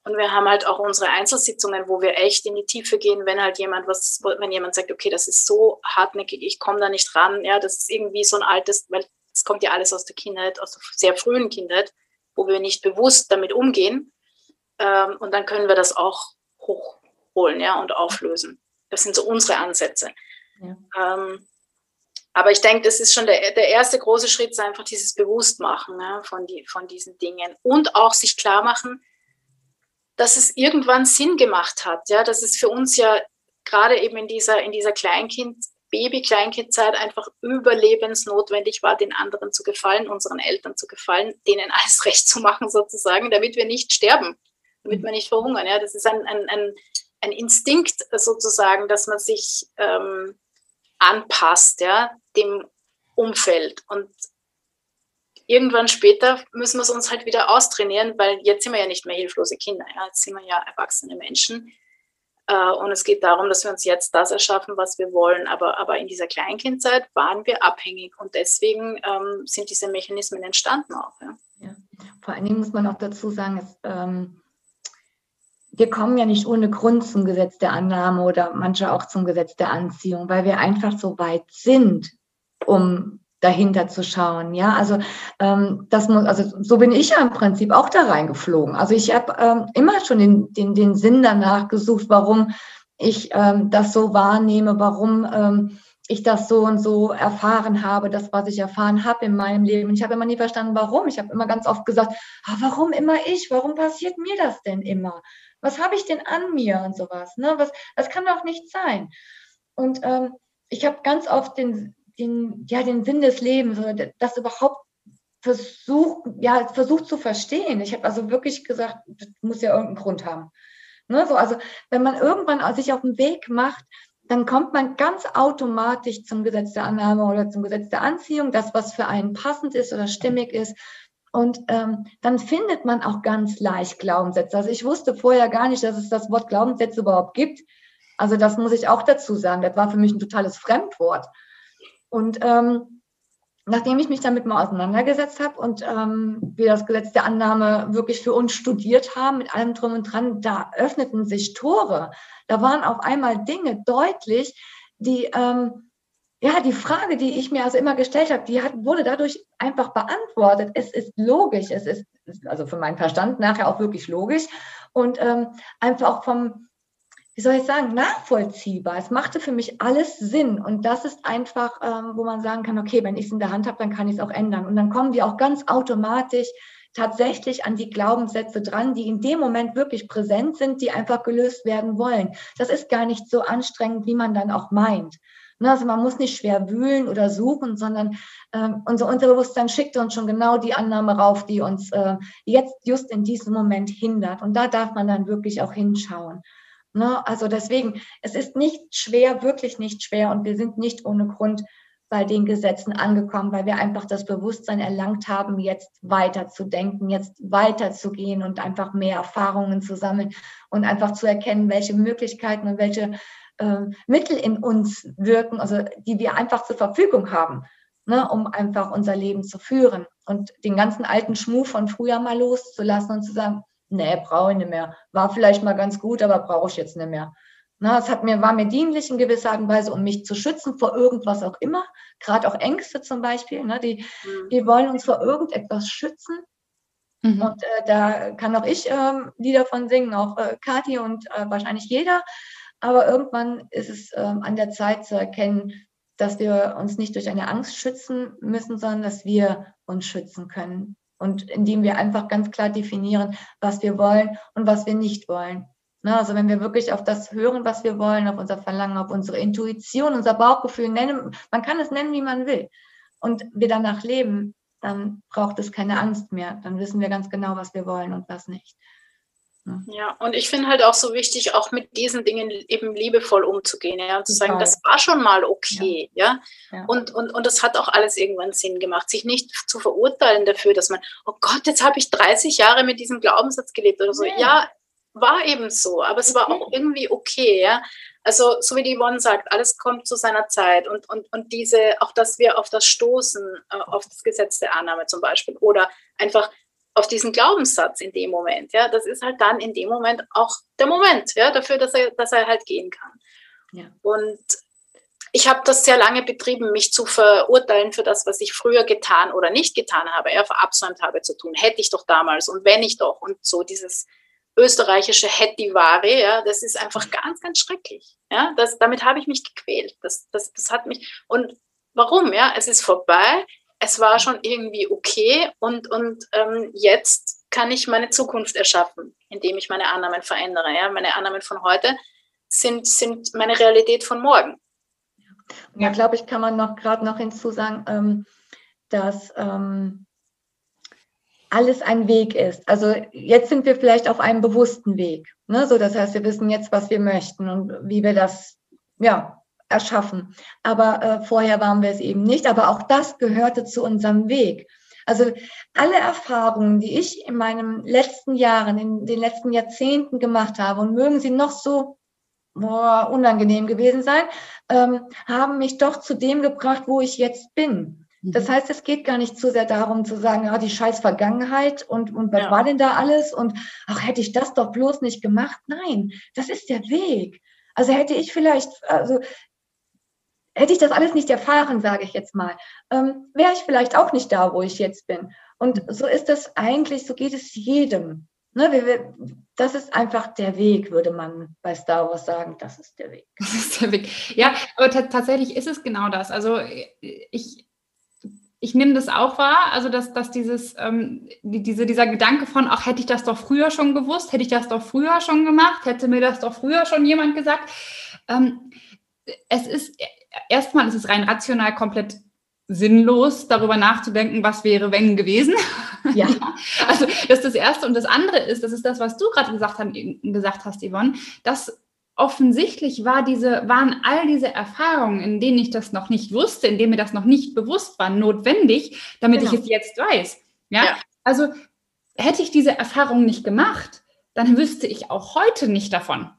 Und wir haben halt auch unsere Einzelsitzungen, wo wir echt in die Tiefe gehen, wenn halt jemand was, wenn jemand sagt, okay, das ist so hartnäckig, ich komme da nicht ran, ja, das ist irgendwie so ein altes, weil es kommt ja alles aus der Kindheit, aus der sehr frühen Kindheit, wo wir nicht bewusst damit umgehen. Ähm, und dann können wir das auch hochholen, ja, und auflösen. Das sind so unsere Ansätze. Ja. Ähm, aber ich denke, das ist schon der, der erste große Schritt, ist einfach dieses Bewusstmachen ja, von, die, von diesen Dingen und auch sich klar machen, dass es irgendwann Sinn gemacht hat, ja, dass es für uns ja gerade eben in dieser, in dieser Kleinkind, Baby-Kleinkindzeit einfach überlebensnotwendig war, den anderen zu gefallen, unseren Eltern zu gefallen, denen alles <laughs> recht zu machen sozusagen, damit wir nicht sterben, damit wir nicht verhungern. Ja, das ist ein, ein, ein, ein Instinkt sozusagen, dass man sich ähm, anpasst, ja, dem Umfeld. Und irgendwann später müssen wir es uns halt wieder austrainieren, weil jetzt sind wir ja nicht mehr hilflose Kinder, ja, jetzt sind wir ja erwachsene Menschen. Äh, und es geht darum, dass wir uns jetzt das erschaffen, was wir wollen. Aber, aber in dieser Kleinkindzeit waren wir abhängig und deswegen ähm, sind diese Mechanismen entstanden auch. Ja. ja. Vor allen Dingen muss man auch dazu sagen, es, ähm, wir kommen ja nicht ohne Grund zum Gesetz der Annahme oder manche auch zum Gesetz der Anziehung, weil wir einfach so weit sind, um dahinter zu schauen. Ja, also ähm, das muss, also so bin ich ja im Prinzip auch da reingeflogen. Also ich habe ähm, immer schon den, den, den Sinn danach gesucht, warum ich ähm, das so wahrnehme, warum ähm, ich das so und so erfahren habe, das, was ich erfahren habe in meinem Leben. Und ich habe immer nie verstanden, warum. Ich habe immer ganz oft gesagt, ah, warum immer ich? Warum passiert mir das denn immer? Was habe ich denn an mir und sowas? Ne? Was, das kann doch nicht sein. Und ähm, ich habe ganz oft den, den, ja, den Sinn des Lebens das überhaupt versucht, ja, versucht zu verstehen. Ich habe also wirklich gesagt, das muss ja irgendeinen Grund haben. Ne, so, also wenn man irgendwann sich auf den Weg macht, dann kommt man ganz automatisch zum Gesetz der Annahme oder zum Gesetz der Anziehung, das, was für einen passend ist oder stimmig ist. Und ähm, dann findet man auch ganz leicht Glaubenssätze. Also ich wusste vorher gar nicht, dass es das Wort Glaubenssätze überhaupt gibt. Also das muss ich auch dazu sagen. Das war für mich ein totales Fremdwort. Und ähm, nachdem ich mich damit mal auseinandergesetzt habe und ähm, wir das Gesetz der Annahme wirklich für uns studiert haben, mit allem drum und dran, da öffneten sich Tore. Da waren auf einmal Dinge deutlich, die, ähm, ja, die Frage, die ich mir also immer gestellt habe, die hat, wurde dadurch einfach beantwortet. Es ist logisch, es ist also für meinen Verstand nachher auch wirklich logisch und ähm, einfach auch vom, wie soll ich sagen, nachvollziehbar. Es machte für mich alles Sinn. Und das ist einfach, ähm, wo man sagen kann, okay, wenn ich es in der Hand habe, dann kann ich es auch ändern. Und dann kommen wir auch ganz automatisch tatsächlich an die Glaubenssätze dran, die in dem Moment wirklich präsent sind, die einfach gelöst werden wollen. Das ist gar nicht so anstrengend, wie man dann auch meint. Ne, also man muss nicht schwer wühlen oder suchen, sondern ähm, unser Unterbewusstsein schickt uns schon genau die Annahme rauf, die uns äh, jetzt just in diesem Moment hindert. Und da darf man dann wirklich auch hinschauen. Ne? Also deswegen, es ist nicht schwer, wirklich nicht schwer und wir sind nicht ohne Grund bei den Gesetzen angekommen, weil wir einfach das Bewusstsein erlangt haben, jetzt weiter zu denken, jetzt weiter zu gehen und einfach mehr Erfahrungen zu sammeln und einfach zu erkennen, welche Möglichkeiten und welche äh, Mittel in uns wirken, also die wir einfach zur Verfügung haben, ne, um einfach unser Leben zu führen und den ganzen alten Schmuh von früher mal loszulassen und zu sagen, nee, brauche ich nicht mehr. War vielleicht mal ganz gut, aber brauche ich jetzt nicht mehr. Na, es hat mir, war mir dienlich in gewisser Art und Weise, um mich zu schützen vor irgendwas auch immer. Gerade auch Ängste zum Beispiel, ne, die, mhm. die wollen uns vor irgendetwas schützen. Mhm. Und äh, da kann auch ich ähm, Lieder von singen, auch äh, Kathi und äh, wahrscheinlich jeder. Aber irgendwann ist es ähm, an der Zeit zu erkennen, dass wir uns nicht durch eine Angst schützen müssen, sondern dass wir uns schützen können und indem wir einfach ganz klar definieren, was wir wollen und was wir nicht wollen. Ne, also wenn wir wirklich auf das hören, was wir wollen, auf unser Verlangen, auf unsere Intuition, unser Bauchgefühl nennen, man kann es nennen, wie man will, und wir danach leben, dann braucht es keine Angst mehr. Dann wissen wir ganz genau, was wir wollen und was nicht. Ja, und ich finde halt auch so wichtig, auch mit diesen Dingen eben liebevoll umzugehen, ja, und zu sagen, das war schon mal okay, ja. ja. Und, und, und das hat auch alles irgendwann Sinn gemacht, sich nicht zu verurteilen dafür, dass man, oh Gott, jetzt habe ich 30 Jahre mit diesem Glaubenssatz gelebt oder so. Ja, ja war eben so, aber es war auch irgendwie okay, ja. Also, so wie die Yvonne sagt, alles kommt zu seiner Zeit und, und, und diese, auch dass wir auf das stoßen, äh, auf das Gesetz der Annahme zum Beispiel oder einfach auf diesen Glaubenssatz in dem Moment. Ja, das ist halt dann in dem Moment auch der Moment, ja, dafür, dass er, dass er halt gehen kann. Ja. Und ich habe das sehr lange betrieben, mich zu verurteilen für das, was ich früher getan oder nicht getan habe, ja, verabsäumt habe zu tun. Hätte ich doch damals und wenn ich doch und so dieses österreichische Hettivare, ja, das ist einfach ganz, ganz schrecklich. Ja, das, damit habe ich mich gequält. Das, das, das hat mich, und warum? Ja, es ist vorbei es war schon irgendwie okay und, und ähm, jetzt kann ich meine Zukunft erschaffen, indem ich meine Annahmen verändere. Ja? Meine Annahmen von heute sind, sind meine Realität von morgen. Ja, glaube ich, kann man noch gerade noch hinzusagen, ähm, dass ähm, alles ein Weg ist. Also jetzt sind wir vielleicht auf einem bewussten Weg. Ne? So, das heißt, wir wissen jetzt, was wir möchten und wie wir das ja, erschaffen. Aber äh, vorher waren wir es eben nicht. Aber auch das gehörte zu unserem Weg. Also alle Erfahrungen, die ich in meinen letzten Jahren, in den letzten Jahrzehnten gemacht habe, und mögen sie noch so boah, unangenehm gewesen sein, ähm, haben mich doch zu dem gebracht, wo ich jetzt bin. Das mhm. heißt, es geht gar nicht so sehr darum zu sagen, ja, die scheiß Vergangenheit und, und was ja. war denn da alles und ach, hätte ich das doch bloß nicht gemacht. Nein, das ist der Weg. Also hätte ich vielleicht, also hätte ich das alles nicht erfahren, sage ich jetzt mal, ähm, wäre ich vielleicht auch nicht da, wo ich jetzt bin. Und so ist das eigentlich, so geht es jedem. Ne, wir, wir, das ist einfach der Weg, würde man bei Star Wars sagen. Das ist der Weg. Das ist der Weg. Ja, aber tatsächlich ist es genau das. Also ich, ich nehme das auch wahr, also dass, dass dieses, ähm, die, diese, dieser Gedanke von, ach, hätte ich das doch früher schon gewusst, hätte ich das doch früher schon gemacht, hätte mir das doch früher schon jemand gesagt. Ähm, es ist erstmal ist es rein rational komplett sinnlos, darüber nachzudenken, was wäre, wenn gewesen. Ja. <laughs> also das ist das Erste. Und das andere ist, das ist das, was du gerade gesagt, gesagt hast, Yvonne, dass offensichtlich war diese, waren all diese Erfahrungen, in denen ich das noch nicht wusste, in denen mir das noch nicht bewusst war, notwendig, damit genau. ich es jetzt weiß. Ja? ja? Also hätte ich diese Erfahrung nicht gemacht, dann wüsste ich auch heute nicht davon.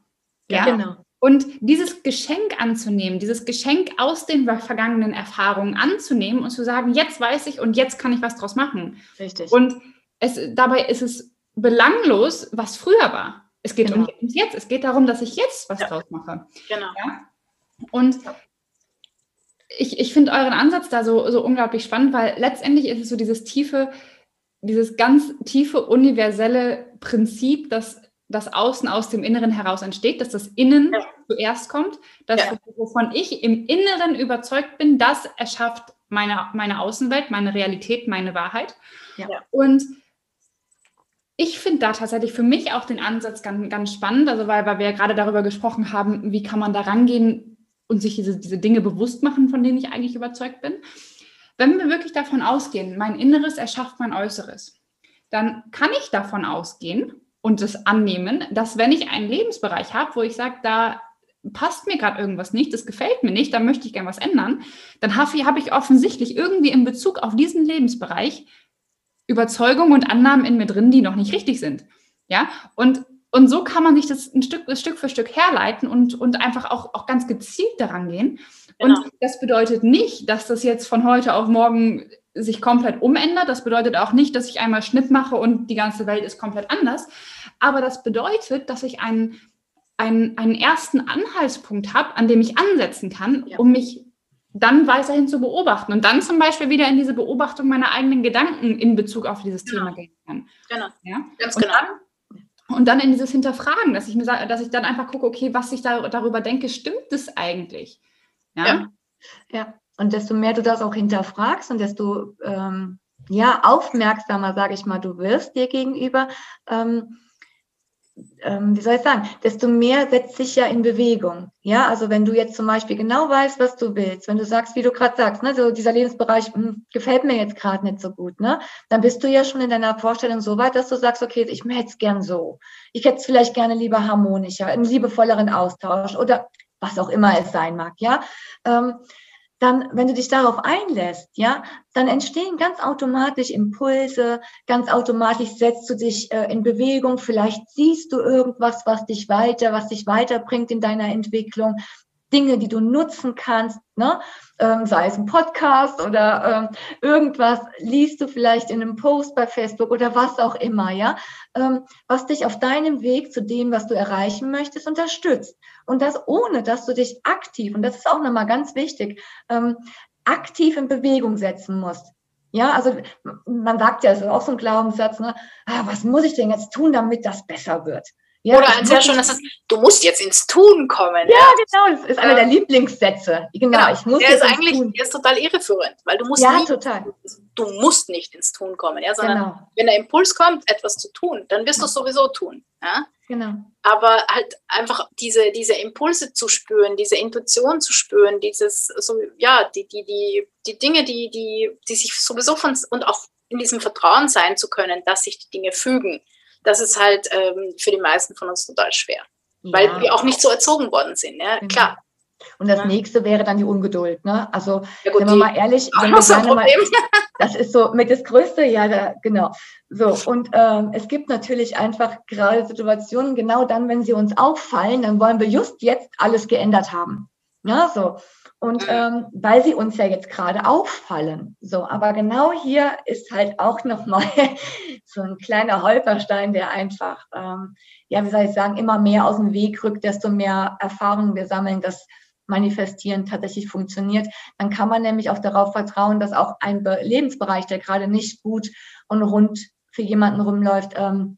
Ja, ja? genau. Und dieses Geschenk anzunehmen, dieses Geschenk aus den vergangenen Erfahrungen anzunehmen und zu sagen, jetzt weiß ich und jetzt kann ich was draus machen. Richtig. Und es, dabei ist es belanglos, was früher war. Es geht genau. ums Jetzt. Es geht darum, dass ich jetzt was ja. draus mache. Genau. Ja? Und ich, ich finde euren Ansatz da so, so unglaublich spannend, weil letztendlich ist es so dieses tiefe, dieses ganz tiefe universelle Prinzip, dass das Außen aus dem Inneren heraus entsteht, dass das Innen ja. zuerst kommt, dass ja. wovon ich im Inneren überzeugt bin, das erschafft meine, meine Außenwelt, meine Realität, meine Wahrheit. Ja. Und ich finde da tatsächlich für mich auch den Ansatz ganz, ganz spannend, also weil, weil wir ja gerade darüber gesprochen haben, wie kann man da rangehen und sich diese, diese Dinge bewusst machen, von denen ich eigentlich überzeugt bin. Wenn wir wirklich davon ausgehen, mein Inneres erschafft mein Äußeres, dann kann ich davon ausgehen, und das annehmen, dass wenn ich einen Lebensbereich habe, wo ich sage, da passt mir gerade irgendwas nicht, das gefällt mir nicht, da möchte ich gerne was ändern, dann habe hab ich offensichtlich irgendwie in Bezug auf diesen Lebensbereich Überzeugungen und Annahmen in mir drin, die noch nicht richtig sind. Ja, und, und so kann man sich das ein Stück, Stück für Stück herleiten und, und einfach auch, auch ganz gezielt daran gehen. Genau. Und das bedeutet nicht, dass das jetzt von heute auf morgen sich komplett umändert. Das bedeutet auch nicht, dass ich einmal Schnipp mache und die ganze Welt ist komplett anders. Aber das bedeutet, dass ich einen, einen, einen ersten Anhaltspunkt habe, an dem ich ansetzen kann, ja. um mich dann weiterhin zu beobachten und dann zum Beispiel wieder in diese Beobachtung meiner eigenen Gedanken in Bezug auf dieses genau. Thema gehen kann. Genau. Ja? Ganz und genau. Dann, und dann in dieses Hinterfragen, dass ich mir sage, dass ich dann einfach gucke, okay, was ich da, darüber denke, stimmt das eigentlich? Ja. ja. ja. Und desto mehr du das auch hinterfragst und desto ähm, ja, aufmerksamer, sage ich mal, du wirst dir gegenüber, ähm, ähm, wie soll ich sagen, desto mehr setzt sich ja in Bewegung. Ja, also wenn du jetzt zum Beispiel genau weißt, was du willst, wenn du sagst, wie du gerade sagst, ne, so dieser Lebensbereich mh, hm, gefällt mir jetzt gerade nicht so gut, ne, dann bist du ja schon in deiner Vorstellung so weit, dass du sagst, okay, ich hätte es gern so. Ich hätte es vielleicht gerne lieber harmonischer, einen liebevolleren Austausch oder was auch immer es sein mag, ja. Ähm, dann, wenn du dich darauf einlässt, ja, dann entstehen ganz automatisch Impulse, ganz automatisch setzt du dich äh, in Bewegung, vielleicht siehst du irgendwas, was dich weiter, was dich weiterbringt in deiner Entwicklung, Dinge, die du nutzen kannst, ne? ähm, sei es ein Podcast oder ähm, irgendwas, liest du vielleicht in einem Post bei Facebook oder was auch immer, ja, ähm, was dich auf deinem Weg zu dem, was du erreichen möchtest, unterstützt. Und das ohne, dass du dich aktiv, und das ist auch nochmal ganz wichtig, ähm, aktiv in Bewegung setzen musst. Ja, also man sagt ja, es ist auch so ein Glaubenssatz, ne? Ah, was muss ich denn jetzt tun, damit das besser wird? Ja, Oder sehr schönes ist, du musst jetzt ins Tun kommen. Ja, ja. genau, das ist einer der Lieblingssätze. Genau, genau. ich muss der ist eigentlich, tun. der ist total irreführend, weil du musst ja, nicht, total. du musst nicht ins Tun kommen, ja, sondern genau. wenn der Impuls kommt, etwas zu tun, dann wirst du es sowieso tun. Ja? Genau. Aber halt einfach diese, diese Impulse zu spüren, diese Intuition zu spüren, dieses, so, ja, die, die, die, die Dinge, die, die, die sich sowieso von und auch in diesem Vertrauen sein zu können, dass sich die Dinge fügen das ist halt ähm, für die meisten von uns total schwer. Ja. Weil wir auch nicht so erzogen worden sind, ja, genau. klar. Und das ja. nächste wäre dann die Ungeduld. Ne? Also, ja gut, wenn wir mal ehrlich, <laughs> wenn wir gerne mal, das ist so mit das Größte, ja, da, genau. So, <laughs> und ähm, es gibt natürlich einfach gerade Situationen, genau dann, wenn sie uns auffallen, dann wollen wir just jetzt alles geändert haben. Ja, so. Und mhm. ähm, weil sie uns ja jetzt gerade auffallen. So, aber genau hier ist halt auch nochmal <laughs> so ein kleiner Holperstein, der einfach, ähm, ja, wie soll ich sagen, immer mehr aus dem Weg rückt, desto mehr Erfahrungen wir sammeln, dass Manifestieren tatsächlich funktioniert. Dann kann man nämlich auch darauf vertrauen, dass auch ein Lebensbereich, der gerade nicht gut und rund für jemanden rumläuft, ähm,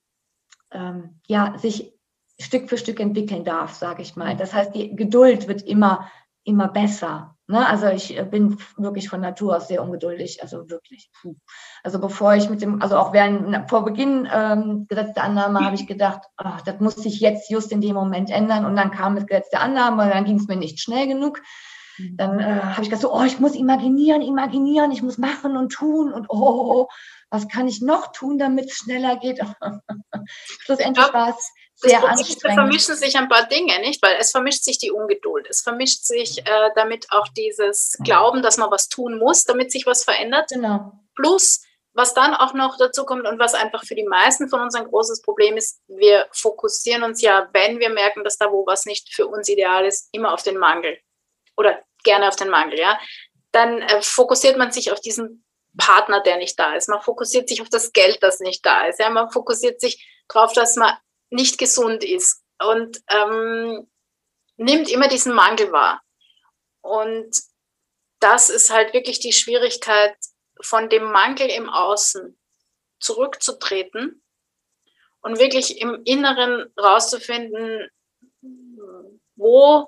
ähm, ja, sich Stück für Stück entwickeln darf, sage ich mal. Das heißt, die Geduld wird immer immer besser. Ne? Also ich äh, bin wirklich von Natur aus sehr ungeduldig, also wirklich. Also bevor ich mit dem, also auch während vor Beginn ähm, Gesetz der Annahme habe ich gedacht, ach, das muss sich jetzt just in dem Moment ändern und dann kam das Gesetz der Annahme, dann ging es mir nicht schnell genug. Dann äh, habe ich gedacht, so, oh, ich muss imaginieren, imaginieren, ich muss machen und tun und oh, was kann ich noch tun, damit es schneller geht? <laughs> Schlussendlich war es sehr anstrengend. Es vermischen sich ein paar Dinge, nicht? Weil es vermischt sich die Ungeduld, es vermischt sich äh, damit auch dieses Glauben, dass man was tun muss, damit sich was verändert. Genau. Plus, was dann auch noch dazu kommt und was einfach für die meisten von uns ein großes Problem ist, wir fokussieren uns ja, wenn wir merken, dass da wo was nicht für uns ideal ist, immer auf den Mangel oder gerne auf den Mangel, ja. Dann äh, fokussiert man sich auf diesen Partner, der nicht da ist. Man fokussiert sich auf das Geld, das nicht da ist. Ja, man fokussiert sich darauf, dass man nicht gesund ist und ähm, nimmt immer diesen Mangel wahr. Und das ist halt wirklich die Schwierigkeit, von dem Mangel im Außen zurückzutreten und wirklich im Inneren rauszufinden, wo,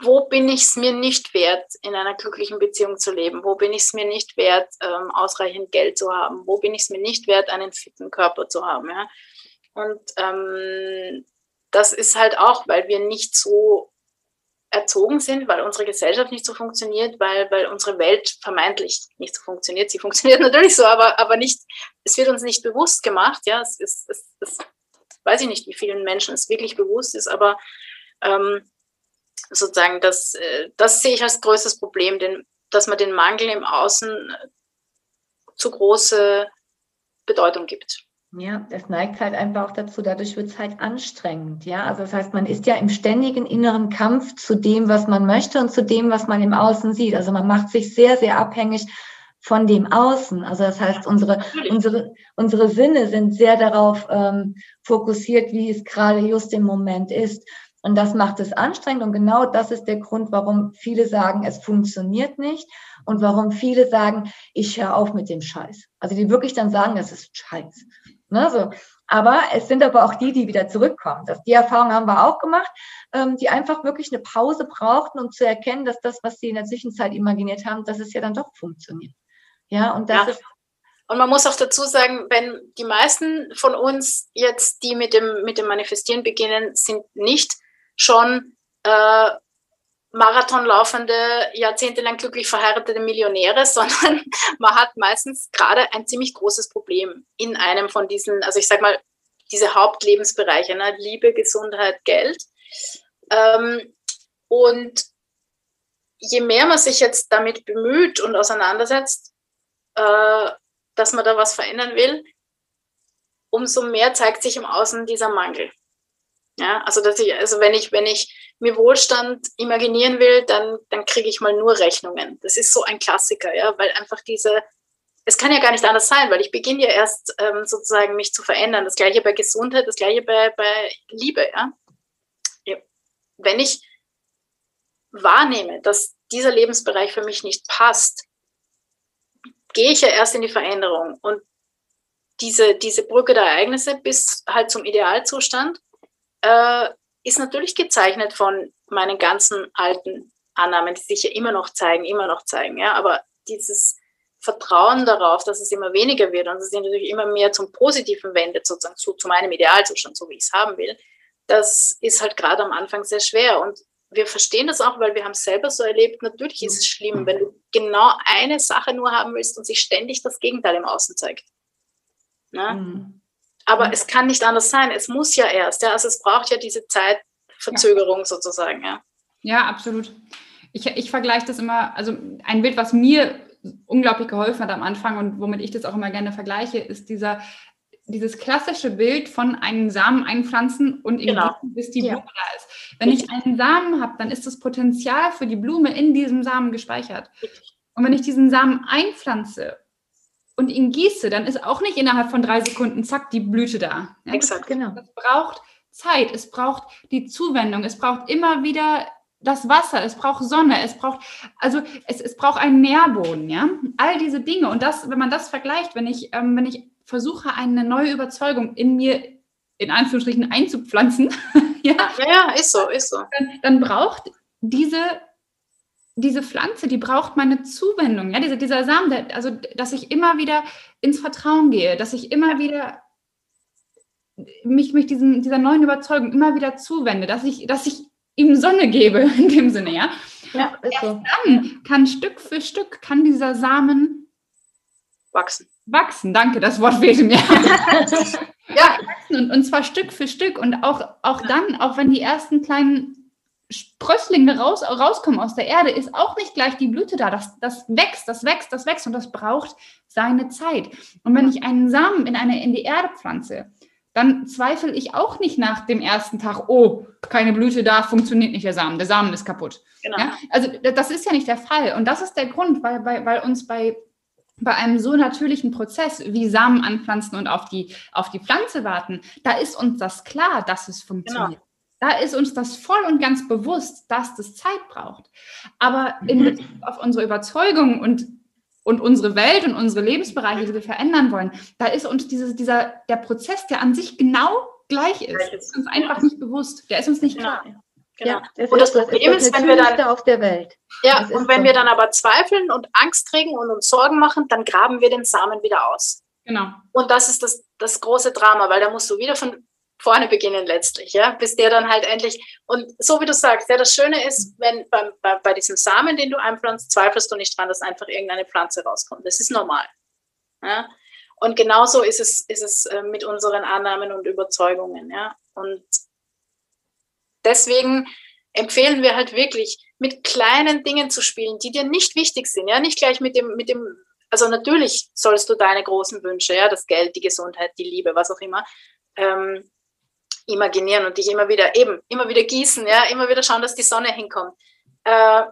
wo bin ich es mir nicht wert, in einer glücklichen Beziehung zu leben? Wo bin ich es mir nicht wert, ähm, ausreichend Geld zu haben? Wo bin ich es mir nicht wert, einen fitten Körper zu haben? Ja? Und ähm, das ist halt auch, weil wir nicht so erzogen sind, weil unsere Gesellschaft nicht so funktioniert, weil, weil unsere Welt vermeintlich nicht so funktioniert. Sie <laughs> funktioniert natürlich so, aber, aber nicht, es wird uns nicht bewusst gemacht. Ja, es ist, es, es, weiß ich nicht, wie vielen Menschen es wirklich bewusst ist, aber ähm, sozusagen, das, äh, das sehe ich als größtes Problem, denn, dass man den Mangel im Außen zu große Bedeutung gibt. Ja, es neigt halt einfach auch dazu, dadurch wird es halt anstrengend. Ja, also das heißt, man ist ja im ständigen inneren Kampf zu dem, was man möchte und zu dem, was man im Außen sieht. Also man macht sich sehr, sehr abhängig von dem Außen. Also das heißt, unsere, unsere, unsere Sinne sind sehr darauf ähm, fokussiert, wie es gerade just im Moment ist. Und das macht es anstrengend. Und genau das ist der Grund, warum viele sagen, es funktioniert nicht. Und warum viele sagen, ich höre auf mit dem Scheiß. Also die wirklich dann sagen, das ist Scheiß. Ne, so. Aber es sind aber auch die, die wieder zurückkommen. Das, die Erfahrung haben wir auch gemacht, ähm, die einfach wirklich eine Pause brauchten, um zu erkennen, dass das, was sie in der Zwischenzeit imaginiert haben, dass es ja dann doch funktioniert. Ja, und das ja. ist Und man muss auch dazu sagen, wenn die meisten von uns jetzt, die mit dem, mit dem Manifestieren beginnen, sind nicht schon äh, Marathonlaufende, jahrzehntelang glücklich verheiratete Millionäre, <laughs> sondern man hat meistens gerade ein ziemlich großes Problem in einem von diesen, also ich sag mal, diese Hauptlebensbereiche, ne? Liebe, Gesundheit, Geld. Ähm, und je mehr man sich jetzt damit bemüht und auseinandersetzt, äh, dass man da was verändern will, umso mehr zeigt sich im Außen dieser Mangel. Ja, also dass ich, also wenn ich, wenn ich mir Wohlstand imaginieren will, dann, dann kriege ich mal nur Rechnungen. Das ist so ein Klassiker, ja, weil einfach diese, es kann ja gar nicht anders sein, weil ich beginne ja erst ähm, sozusagen mich zu verändern. Das gleiche bei Gesundheit, das gleiche bei, bei Liebe, ja. ja. Wenn ich wahrnehme, dass dieser Lebensbereich für mich nicht passt, gehe ich ja erst in die Veränderung. Und diese, diese Brücke der Ereignisse bis halt zum Idealzustand äh, ist natürlich gezeichnet von meinen ganzen alten Annahmen, die sich ja immer noch zeigen, immer noch zeigen. Ja? Aber dieses Vertrauen darauf, dass es immer weniger wird und dass es sich natürlich immer mehr zum Positiven wendet, sozusagen zu, zu meinem Idealzustand, so wie ich es haben will, das ist halt gerade am Anfang sehr schwer. Und wir verstehen das auch, weil wir haben es selber so erlebt. Natürlich ist es schlimm, wenn du genau eine Sache nur haben willst und sich ständig das Gegenteil im Außen zeigt. Ne? Mhm. Aber mhm. es kann nicht anders sein. Es muss ja erst. Ja? Also es braucht ja diese Zeitverzögerung ja. sozusagen. Ja, ja absolut. Ich, ich vergleiche das immer, also ein Bild, was mir unglaublich geholfen hat am Anfang und womit ich das auch immer gerne vergleiche, ist dieser dieses klassische Bild von einem Samen einpflanzen und genau. bis die Blume ja. da ist. Wenn ich einen Samen habe, dann ist das Potenzial für die Blume in diesem Samen gespeichert. Und wenn ich diesen Samen einpflanze und ihn gieße, dann ist auch nicht innerhalb von drei Sekunden, zack, die Blüte da. Ja, Exakt, das, genau. Es braucht Zeit, es braucht die Zuwendung, es braucht immer wieder das Wasser, es braucht Sonne, es braucht, also es, es braucht einen Nährboden, ja. All diese Dinge. Und das, wenn man das vergleicht, wenn ich, ähm, wenn ich versuche, eine neue Überzeugung in mir in Anführungsstrichen einzupflanzen, <laughs> ja, ja, ist so, ist so. Dann, dann, braucht diese, diese Pflanze, die braucht meine Zuwendung, ja, diese, dieser Samen, der, also dass ich immer wieder ins Vertrauen gehe, dass ich immer wieder mich, mich diesen, dieser neuen Überzeugung immer wieder zuwende, dass ich, dass ich ihm Sonne gebe, <laughs> in dem Sinne, ja. Ja, ist so. dann kann Stück für Stück, kann dieser Samen wachsen wachsen. Danke, das Wort fehlte mir. <laughs> ja. Und, und zwar Stück für Stück. Und auch, auch dann, auch wenn die ersten kleinen Sprösslinge raus, rauskommen aus der Erde, ist auch nicht gleich die Blüte da. Das, das wächst, das wächst, das wächst und das braucht seine Zeit. Und wenn ich einen Samen in, eine, in die Erde pflanze, dann zweifle ich auch nicht nach dem ersten Tag, oh, keine Blüte da, funktioniert nicht der Samen, der Samen ist kaputt. Genau. Ja? Also das ist ja nicht der Fall. Und das ist der Grund, weil, weil, weil uns bei bei einem so natürlichen Prozess wie Samen anpflanzen und auf die, auf die Pflanze warten, da ist uns das klar, dass es funktioniert. Genau. Da ist uns das voll und ganz bewusst, dass das Zeit braucht. Aber in Bezug auf unsere Überzeugung und, und unsere Welt und unsere Lebensbereiche, die wir verändern wollen, da ist uns dieses, dieser, der Prozess, der an sich genau gleich ist, ist uns einfach nicht bewusst. Der ist uns nicht genau. klar. Genau. Ja, und das Problem ist, wenn wir dann auf der Welt. Ja, und wenn so. wir dann aber zweifeln und Angst kriegen und uns Sorgen machen, dann graben wir den Samen wieder aus. Genau. Und das ist das, das große Drama, weil da musst du wieder von vorne beginnen letztlich, ja, bis der dann halt endlich und so wie du sagst, ja, das Schöne ist, wenn bei, bei, bei diesem Samen, den du einpflanzt, zweifelst du nicht dran, dass einfach irgendeine Pflanze rauskommt. Das ist normal. Ja? Und genauso ist es, ist es äh, mit unseren Annahmen und Überzeugungen, ja. Und deswegen empfehlen wir halt wirklich, mit kleinen Dingen zu spielen, die dir nicht wichtig sind. Ja, nicht gleich mit dem, mit dem, also natürlich sollst du deine großen Wünsche, ja, das Geld, die Gesundheit, die Liebe, was auch immer, ähm, imaginieren und dich immer wieder eben, immer wieder gießen, ja, immer wieder schauen, dass die Sonne hinkommt. Äh,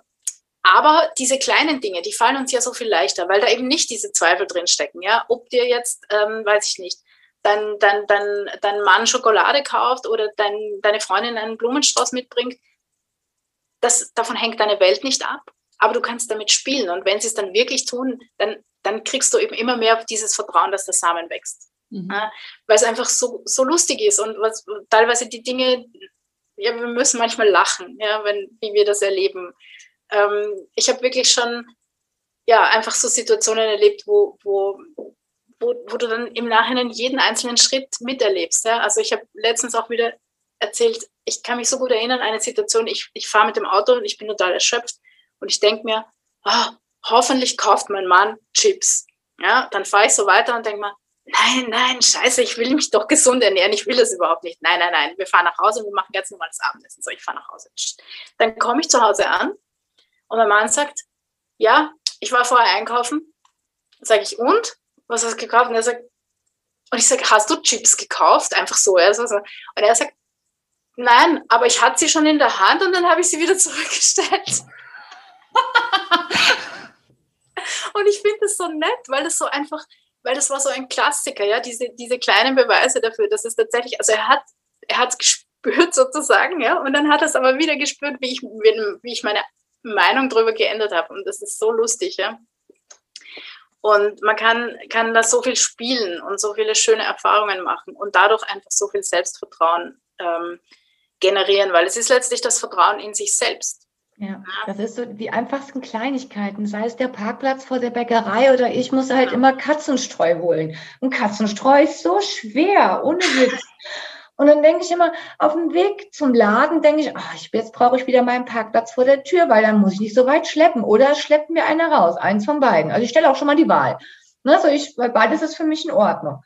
aber diese kleinen Dinge, die fallen uns ja so viel leichter, weil da eben nicht diese Zweifel drinstecken, ja, ob dir jetzt, ähm, weiß ich nicht, dein, dein, dein, dein Mann Schokolade kauft oder dein, deine Freundin einen Blumenstrauß mitbringt, das, davon hängt deine Welt nicht ab, aber du kannst damit spielen. Und wenn sie es dann wirklich tun, dann, dann kriegst du eben immer mehr dieses Vertrauen, dass der Samen wächst. Mhm. Weil es einfach so, so lustig ist und was, teilweise die Dinge, ja, wir müssen manchmal lachen, ja, wenn, wie wir das erleben. Ähm, ich habe wirklich schon ja, einfach so Situationen erlebt, wo, wo wo, wo du dann im Nachhinein jeden einzelnen Schritt miterlebst. Ja? Also ich habe letztens auch wieder erzählt, ich kann mich so gut erinnern, eine Situation, ich, ich fahre mit dem Auto und ich bin total erschöpft und ich denke mir, oh, hoffentlich kauft mein Mann Chips. Ja, dann fahre ich so weiter und denke mir, nein, nein, scheiße, ich will mich doch gesund ernähren, ich will das überhaupt nicht. Nein, nein, nein, wir fahren nach Hause und wir machen ganz normales Abendessen. So, ich fahre nach Hause. Dann komme ich zu Hause an und mein Mann sagt, ja, ich war vorher einkaufen. Sage ich, und? Was hast du gekauft? Und er sagt, und ich sage, hast du Chips gekauft? Einfach so. Also, und er sagt, nein, aber ich hatte sie schon in der Hand und dann habe ich sie wieder <laughs> zurückgestellt. <laughs> und ich finde das so nett, weil das so einfach, weil das war so ein Klassiker, ja, diese, diese kleinen Beweise dafür, dass es tatsächlich, also er hat, er hat es <laughs> gespürt sozusagen, ja, und dann hat er es aber wieder gespürt, wie ich, wie ich meine Meinung darüber geändert habe. Und das ist so lustig, ja. Und man kann, kann da so viel spielen und so viele schöne Erfahrungen machen und dadurch einfach so viel Selbstvertrauen ähm, generieren, weil es ist letztlich das Vertrauen in sich selbst. Ja, das ist so die einfachsten Kleinigkeiten, sei es der Parkplatz vor der Bäckerei oder ich muss halt immer Katzenstreu holen. Und Katzenstreu ist so schwer, ohne Witz. <laughs> Und dann denke ich immer, auf dem Weg zum Laden denke ich, ach, jetzt brauche ich wieder meinen Parkplatz vor der Tür, weil dann muss ich nicht so weit schleppen. Oder schleppt mir einer raus, eins von beiden. Also ich stelle auch schon mal die Wahl. Ne, so ich, weil beides ist für mich in Ordnung.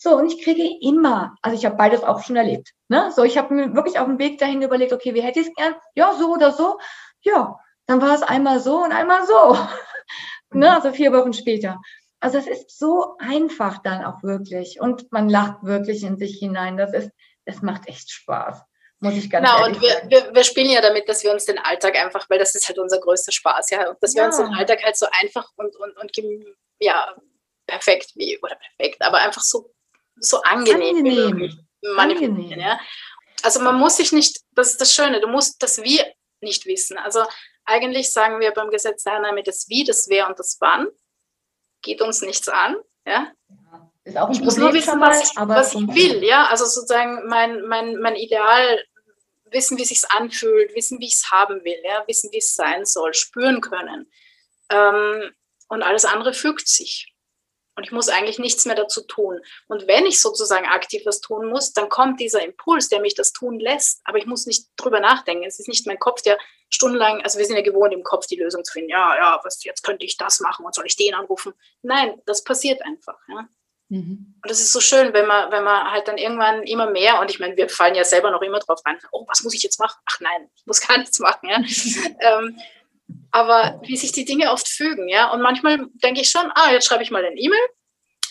So, und ich kriege immer, also ich habe beides auch schon erlebt. Ne? So, ich habe mir wirklich auf dem Weg dahin überlegt, okay, wie hätte ich es gern? Ja, so oder so. Ja, dann war es einmal so und einmal so. <laughs> ne? Also vier Wochen später. Also es ist so einfach dann auch wirklich. Und man lacht wirklich in sich hinein. Das ist, es macht echt Spaß. Muss ich ganz genau, und wir, wir, wir, spielen ja damit, dass wir uns den Alltag einfach, weil das ist halt unser größter Spaß, ja, und dass ja. wir uns den Alltag halt so einfach und, und, und ja, perfekt wie, oder perfekt, aber einfach so, so angenehm, angenehm. manipulieren, ja. Also man muss sich nicht, das ist das Schöne, du musst das Wie nicht wissen. Also eigentlich sagen wir beim Gesetz der Annahme, das Wie, das Wer und das Wann geht uns nichts an, ja. Ist auch ein ich Problem muss nur wissen, was, ich, was ich will, ja. Also sozusagen mein, mein, mein Ideal, wissen, wie es sich anfühlt, wissen, wie ich es haben will, ja, wissen, wie es sein soll, spüren können. Ähm, und alles andere fügt sich. Und ich muss eigentlich nichts mehr dazu tun. Und wenn ich sozusagen aktiv was tun muss, dann kommt dieser Impuls, der mich das tun lässt. Aber ich muss nicht drüber nachdenken. Es ist nicht mein Kopf, der stundenlang, also wir sind ja gewohnt, im Kopf die Lösung zu finden. Ja, ja, was, jetzt könnte ich das machen und soll ich den anrufen? Nein, das passiert einfach. Ja. Mhm. Und das ist so schön, wenn man, wenn man halt dann irgendwann immer mehr, und ich meine, wir fallen ja selber noch immer drauf rein, oh, was muss ich jetzt machen? Ach nein, ich muss gar nichts machen, ja. <laughs> ähm, aber wie sich die Dinge oft fügen, ja. Und manchmal denke ich schon, ah, jetzt schreibe ich mal ein E-Mail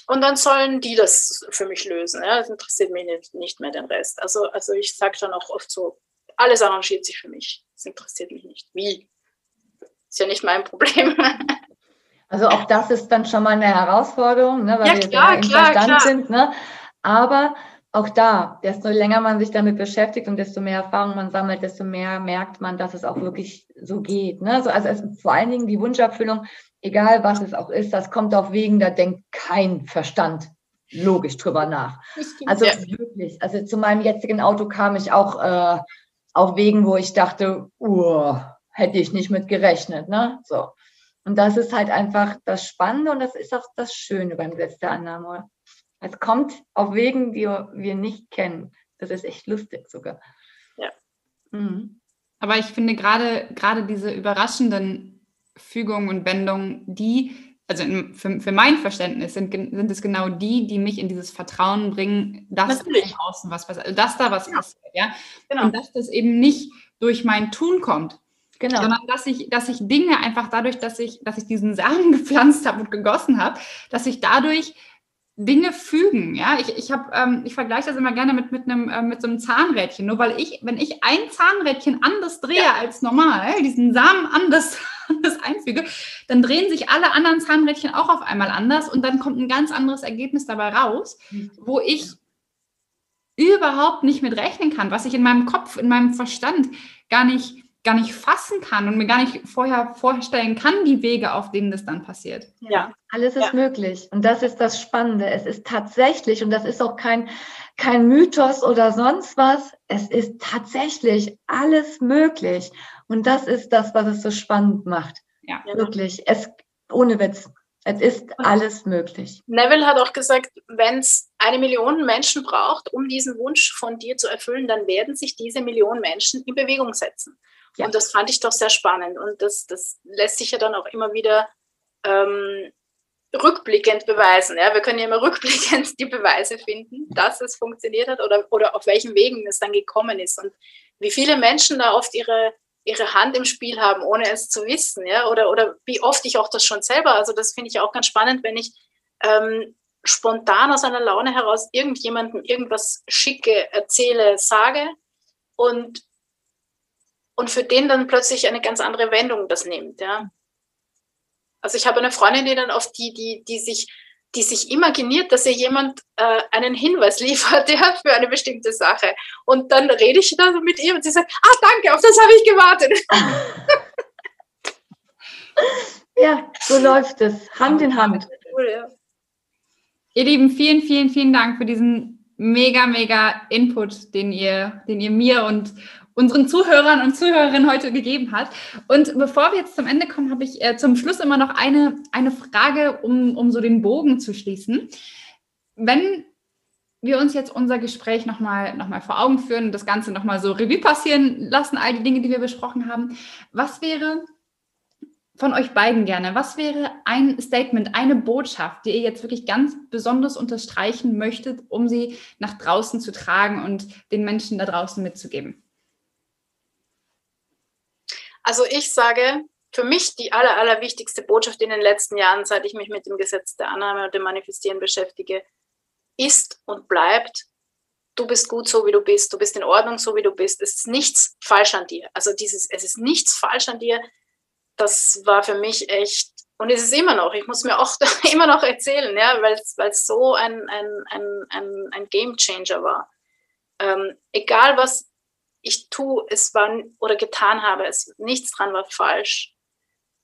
und dann sollen die das für mich lösen. Ja. Das interessiert mich nicht, nicht mehr den Rest. Also, also ich sage dann auch oft so, alles arrangiert sich für mich. Das interessiert mich nicht. Wie? Ist ja nicht mein Problem. <laughs> Also auch das ist dann schon mal eine Herausforderung, ne, weil ja, wir klar, im klar, Verstand klar. sind. Ne? Aber auch da, desto länger man sich damit beschäftigt und desto mehr Erfahrung man sammelt, desto mehr merkt man, dass es auch wirklich so geht. Ne? So, also es, vor allen Dingen die Wunscherfüllung, egal was es auch ist, das kommt auf Wegen, da denkt kein Verstand logisch drüber nach. Also ja. wirklich, also zu meinem jetzigen Auto kam ich auch äh, auf Wegen, wo ich dachte, uh, hätte ich nicht mit gerechnet. Ne? So. Und das ist halt einfach das Spannende und das ist auch das Schöne beim Gesetz der Annahme. Es kommt auf Wegen, die wir nicht kennen. Das ist echt lustig sogar. Ja. Mhm. Aber ich finde gerade, gerade diese überraschenden Fügungen und Wendungen, die, also in, für, für mein Verständnis sind, sind es genau die, die mich in dieses Vertrauen bringen, dass im Außen was passiert, also dass da was ja. passiert, ja. Genau. Und dass das eben nicht durch mein Tun kommt, Genau. Sondern dass ich, dass ich Dinge einfach dadurch, dass ich, dass ich diesen Samen <laughs> gepflanzt habe und gegossen habe, dass ich dadurch Dinge fügen. Ja, ich, ich, hab, ähm, ich vergleiche das immer gerne mit, mit, einem, äh, mit so einem Zahnrädchen. Nur weil ich, wenn ich ein Zahnrädchen anders drehe ja. als normal, diesen Samen anders, <laughs> anders einfüge, dann drehen sich alle anderen Zahnrädchen auch auf einmal anders und dann kommt ein ganz anderes Ergebnis dabei raus, wo ich überhaupt nicht mit rechnen kann, was ich in meinem Kopf, in meinem Verstand gar nicht gar nicht fassen kann und mir gar nicht vorher vorstellen kann, die Wege, auf denen das dann passiert. Ja, alles ist ja. möglich. Und das ist das Spannende. Es ist tatsächlich, und das ist auch kein, kein Mythos oder sonst was, es ist tatsächlich alles möglich. Und das ist das, was es so spannend macht. Ja. Wirklich. Es, ohne Witz. Es ist alles möglich. Neville hat auch gesagt, wenn es eine Million Menschen braucht, um diesen Wunsch von dir zu erfüllen, dann werden sich diese Million Menschen in Bewegung setzen. Ja. Und das fand ich doch sehr spannend. Und das, das lässt sich ja dann auch immer wieder ähm, rückblickend beweisen. Ja? Wir können ja immer <laughs> rückblickend die Beweise finden, dass es funktioniert hat oder, oder auf welchen Wegen es dann gekommen ist. Und wie viele Menschen da oft ihre ihre Hand im Spiel haben, ohne es zu wissen, ja, oder, oder wie oft ich auch das schon selber, also das finde ich auch ganz spannend, wenn ich ähm, spontan aus einer Laune heraus irgendjemandem irgendwas schicke, erzähle, sage und, und für den dann plötzlich eine ganz andere Wendung das nimmt, ja. Also ich habe eine Freundin, die dann oft die, die, die sich die sich imaginiert, dass ihr jemand äh, einen Hinweis <laughs> liefert ja, für eine bestimmte Sache. Und dann rede ich da mit ihr und sie sagt, ah, danke, auf das habe ich gewartet. <laughs> ja, so läuft es, Hand in Hand. Cool, ja. Ihr Lieben, vielen, vielen, vielen Dank für diesen mega, mega Input, den ihr, den ihr mir und unseren Zuhörern und Zuhörerinnen heute gegeben hat. Und bevor wir jetzt zum Ende kommen, habe ich äh, zum Schluss immer noch eine, eine Frage, um, um so den Bogen zu schließen. Wenn wir uns jetzt unser Gespräch nochmal noch mal vor Augen führen und das Ganze nochmal so Revue passieren lassen, all die Dinge, die wir besprochen haben, was wäre von euch beiden gerne, was wäre ein Statement, eine Botschaft, die ihr jetzt wirklich ganz besonders unterstreichen möchtet, um sie nach draußen zu tragen und den Menschen da draußen mitzugeben? Also ich sage, für mich die aller, aller wichtigste Botschaft in den letzten Jahren, seit ich mich mit dem Gesetz der Annahme und dem Manifestieren beschäftige, ist und bleibt, du bist gut so, wie du bist, du bist in Ordnung so, wie du bist. Es ist nichts falsch an dir. Also dieses, es ist nichts falsch an dir, das war für mich echt, und es ist immer noch, ich muss mir auch <laughs> immer noch erzählen, ja, weil es so ein, ein, ein, ein, ein Game Changer war. Ähm, egal was ich tue, es war oder getan habe, es nichts dran war falsch.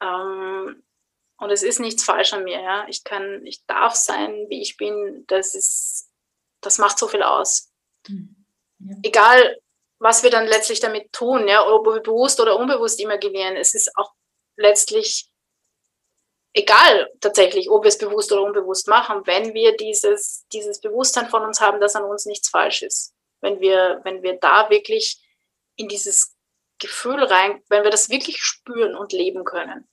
Ähm, und es ist nichts falsch an mir, ja. Ich kann, ich darf sein, wie ich bin. Das ist, das macht so viel aus. Mhm. Ja. Egal, was wir dann letztlich damit tun, ja, ob wir bewusst oder unbewusst imaginieren, es ist auch letztlich egal tatsächlich, ob wir es bewusst oder unbewusst machen, wenn wir dieses, dieses Bewusstsein von uns haben, dass an uns nichts falsch ist. Wenn wir, wenn wir da wirklich in dieses Gefühl rein, wenn wir das wirklich spüren und leben können.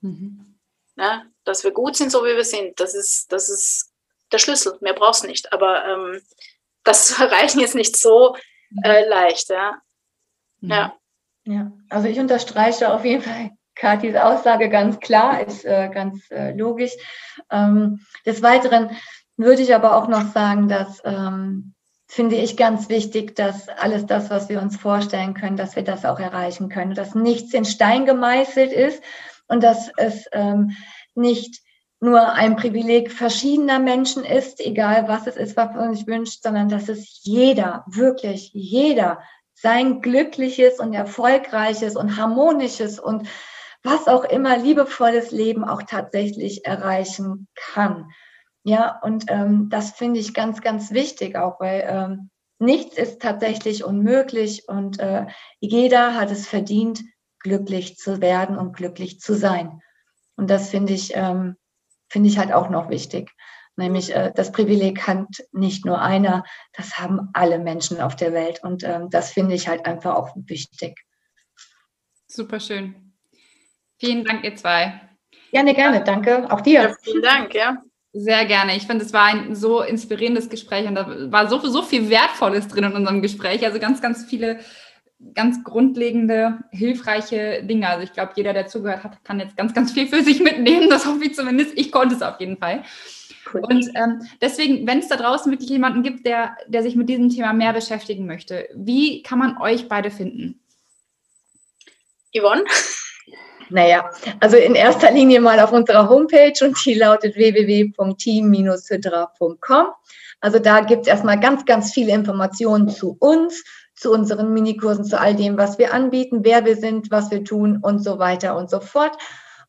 Mhm. Ja, dass wir gut sind, so wie wir sind, das ist, das ist der Schlüssel. Mehr brauchst du nicht. Aber ähm, das <laughs> zu erreichen ist nicht so äh, leicht. Ja. Mhm. ja. Ja, also ich unterstreiche auf jeden Fall Kathis Aussage ganz klar, ist äh, ganz äh, logisch. Ähm, des Weiteren würde ich aber auch noch sagen, dass ähm, finde ich ganz wichtig, dass alles das, was wir uns vorstellen können, dass wir das auch erreichen können, dass nichts in Stein gemeißelt ist und dass es ähm, nicht nur ein Privileg verschiedener Menschen ist, egal was es ist, was man sich wünscht, sondern dass es jeder, wirklich jeder, sein glückliches und erfolgreiches und harmonisches und was auch immer liebevolles Leben auch tatsächlich erreichen kann. Ja, und ähm, das finde ich ganz, ganz wichtig auch, weil ähm, nichts ist tatsächlich unmöglich und äh, jeder hat es verdient, glücklich zu werden und glücklich zu sein. Und das finde ich, ähm, finde ich halt auch noch wichtig. Nämlich äh, das Privileg hat nicht nur einer, das haben alle Menschen auf der Welt. Und ähm, das finde ich halt einfach auch wichtig. Super schön. Vielen Dank, ihr zwei. Gerne, gerne. Danke. Auch dir. Ja, vielen Dank, ja. Sehr gerne. Ich finde, es war ein so inspirierendes Gespräch und da war so, so viel Wertvolles drin in unserem Gespräch. Also ganz, ganz viele ganz grundlegende, hilfreiche Dinge. Also ich glaube, jeder, der zugehört hat, kann jetzt ganz, ganz viel für sich mitnehmen. Das hoffe ich zumindest. Ich konnte es auf jeden Fall. Cool. Und ähm, deswegen, wenn es da draußen wirklich jemanden gibt, der, der sich mit diesem Thema mehr beschäftigen möchte, wie kann man euch beide finden? Yvonne? Naja, also in erster Linie mal auf unserer Homepage und die lautet www.team-hydra.com. Also da gibt es erstmal ganz, ganz viele Informationen zu uns, zu unseren Minikursen, zu all dem, was wir anbieten, wer wir sind, was wir tun und so weiter und so fort.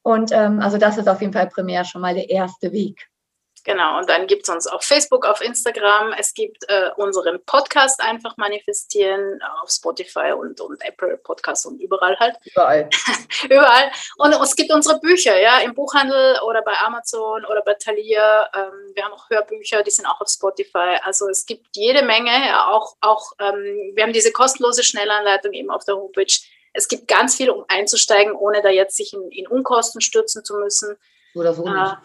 Und ähm, also das ist auf jeden Fall primär schon mal der erste Weg. Genau, und dann gibt es uns auf Facebook, auf Instagram. Es gibt äh, unseren Podcast einfach manifestieren auf Spotify und, und Apple Podcast und überall halt. Überall. <laughs> überall. Und es gibt unsere Bücher, ja, im Buchhandel oder bei Amazon oder bei Thalia. Ähm, wir haben auch Hörbücher, die sind auch auf Spotify. Also es gibt jede Menge, ja, auch, auch ähm, wir haben diese kostenlose Schnellanleitung eben auf der Homepage. Es gibt ganz viel, um einzusteigen, ohne da jetzt sich in, in Unkosten stürzen zu müssen. Oder so nicht. Äh,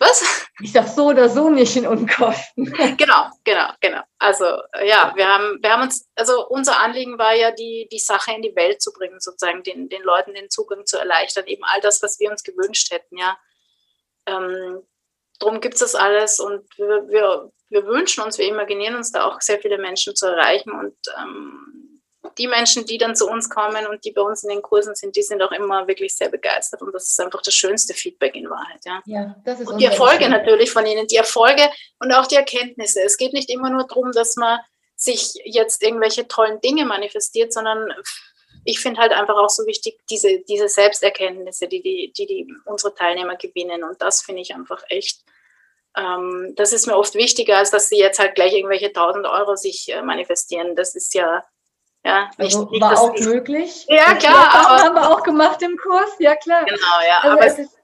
was? <laughs> Ich sag so oder so nicht in Unkosten. <laughs> Genau, genau, genau. Also ja, wir haben, wir haben uns, also unser Anliegen war ja, die, die Sache in die Welt zu bringen, sozusagen den, den Leuten den Zugang zu erleichtern, eben all das, was wir uns gewünscht hätten, ja. Ähm, drum gibt es das alles und wir, wir, wir wünschen uns, wir imaginieren uns da auch sehr viele Menschen zu erreichen und ähm, die Menschen, die dann zu uns kommen und die bei uns in den Kursen sind, die sind auch immer wirklich sehr begeistert und das ist einfach das schönste Feedback in Wahrheit. Ja, ja das ist und die Erfolge natürlich von ihnen, die Erfolge und auch die Erkenntnisse. Es geht nicht immer nur darum, dass man sich jetzt irgendwelche tollen Dinge manifestiert, sondern ich finde halt einfach auch so wichtig, diese, diese Selbsterkenntnisse, die, die, die, die unsere Teilnehmer gewinnen. Und das finde ich einfach echt, ähm, das ist mir oft wichtiger, als dass sie jetzt halt gleich irgendwelche tausend Euro sich äh, manifestieren. Das ist ja, ja, also nicht, war auch ich, möglich. Ja, klar. Aber, haben wir auch gemacht im Kurs, ja klar. Genau, ja. Also aber es ist,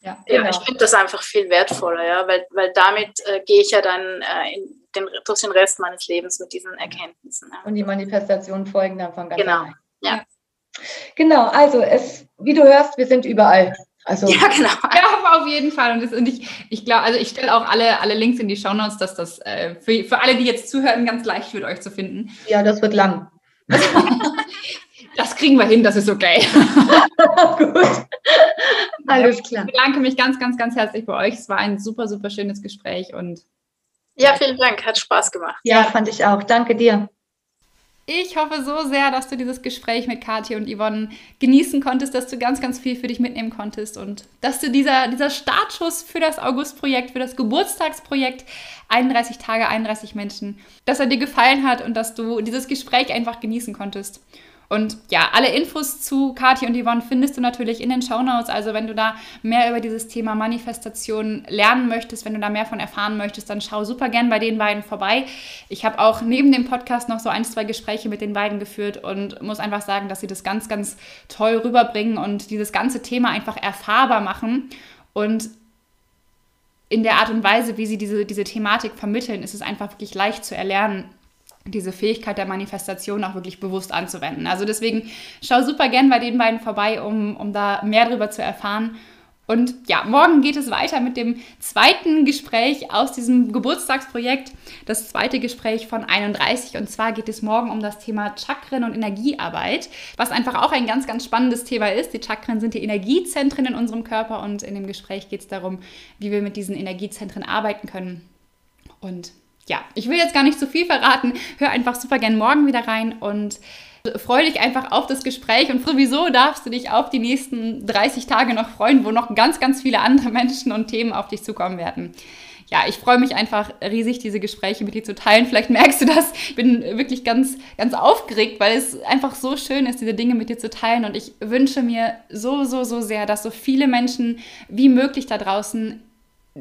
ja, genau. ja, ich finde das einfach viel wertvoller, ja, weil, weil damit äh, gehe ich ja dann äh, in den, durch den Rest meines Lebens mit diesen Erkenntnissen. Ja. Und die Manifestationen folgen dann von ganz Genau, allein. ja. Genau, also es, wie du hörst, wir sind überall. Also, ja, genau. <laughs> Ja, auf jeden Fall. Und, das, und ich, ich glaube, also ich stelle auch alle, alle Links in die Show Notes, dass das äh, für, für alle, die jetzt zuhören, ganz leicht wird, euch zu finden. Ja, das wird lang. Das kriegen wir hin, das ist okay. <laughs> Gut. Alles klar. Ich bedanke mich ganz, ganz, ganz herzlich bei euch. Es war ein super, super schönes Gespräch und ja, vielen Dank. Hat Spaß gemacht. Ja, fand ich auch. Danke dir. Ich hoffe so sehr, dass du dieses Gespräch mit Kathi und Yvonne genießen konntest, dass du ganz, ganz viel für dich mitnehmen konntest und dass du dieser, dieser Startschuss für das August-Projekt, für das Geburtstagsprojekt 31 Tage, 31 Menschen, dass er dir gefallen hat und dass du dieses Gespräch einfach genießen konntest. Und ja, alle Infos zu Kathi und Yvonne findest du natürlich in den Show Notes. Also wenn du da mehr über dieses Thema Manifestation lernen möchtest, wenn du da mehr von erfahren möchtest, dann schau super gern bei den beiden vorbei. Ich habe auch neben dem Podcast noch so ein, zwei Gespräche mit den beiden geführt und muss einfach sagen, dass sie das ganz, ganz toll rüberbringen und dieses ganze Thema einfach erfahrbar machen. Und in der Art und Weise, wie sie diese, diese Thematik vermitteln, ist es einfach wirklich leicht zu erlernen, diese Fähigkeit der Manifestation auch wirklich bewusst anzuwenden. Also deswegen schau super gern bei den beiden vorbei, um, um da mehr darüber zu erfahren. Und ja, morgen geht es weiter mit dem zweiten Gespräch aus diesem Geburtstagsprojekt, das zweite Gespräch von 31. Und zwar geht es morgen um das Thema Chakren und Energiearbeit, was einfach auch ein ganz, ganz spannendes Thema ist. Die Chakren sind die Energiezentren in unserem Körper und in dem Gespräch geht es darum, wie wir mit diesen Energiezentren arbeiten können. Und ja, ich will jetzt gar nicht zu viel verraten. Hör einfach super gern morgen wieder rein und freue dich einfach auf das Gespräch und sowieso darfst du dich auf die nächsten 30 Tage noch freuen, wo noch ganz, ganz viele andere <laughs> Menschen und Themen auf dich zukommen werden. Ja, ich freue mich einfach riesig, diese Gespräche mit dir zu teilen. Vielleicht merkst du das. Ich bin wirklich ganz, ganz aufgeregt, weil es einfach so schön ist, diese Dinge mit dir zu teilen. Und ich wünsche mir so, so, so sehr, dass so viele Menschen wie möglich da draußen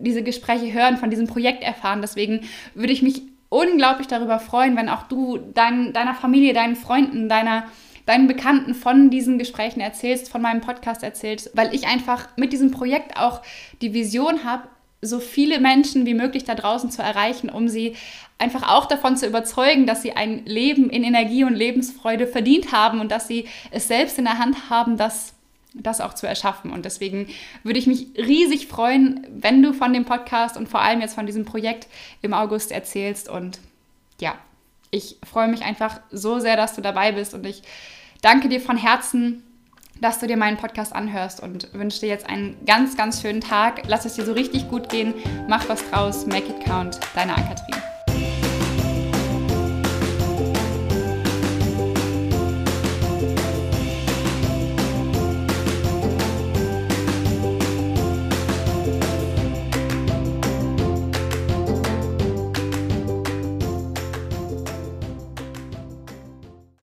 diese Gespräche hören, von diesem Projekt erfahren. Deswegen würde ich mich unglaublich darüber freuen, wenn auch du dein, deiner Familie, deinen Freunden, deiner, deinen Bekannten von diesen Gesprächen erzählst, von meinem Podcast erzählst, weil ich einfach mit diesem Projekt auch die Vision habe, so viele Menschen wie möglich da draußen zu erreichen, um sie einfach auch davon zu überzeugen, dass sie ein Leben in Energie und Lebensfreude verdient haben und dass sie es selbst in der Hand haben, das das auch zu erschaffen. Und deswegen würde ich mich riesig freuen, wenn du von dem Podcast und vor allem jetzt von diesem Projekt im August erzählst. Und ja, ich freue mich einfach so sehr, dass du dabei bist und ich danke dir von Herzen, dass du dir meinen Podcast anhörst und wünsche dir jetzt einen ganz, ganz schönen Tag. Lass es dir so richtig gut gehen. Mach was draus. Make it count. Deine Ann-Kathrin.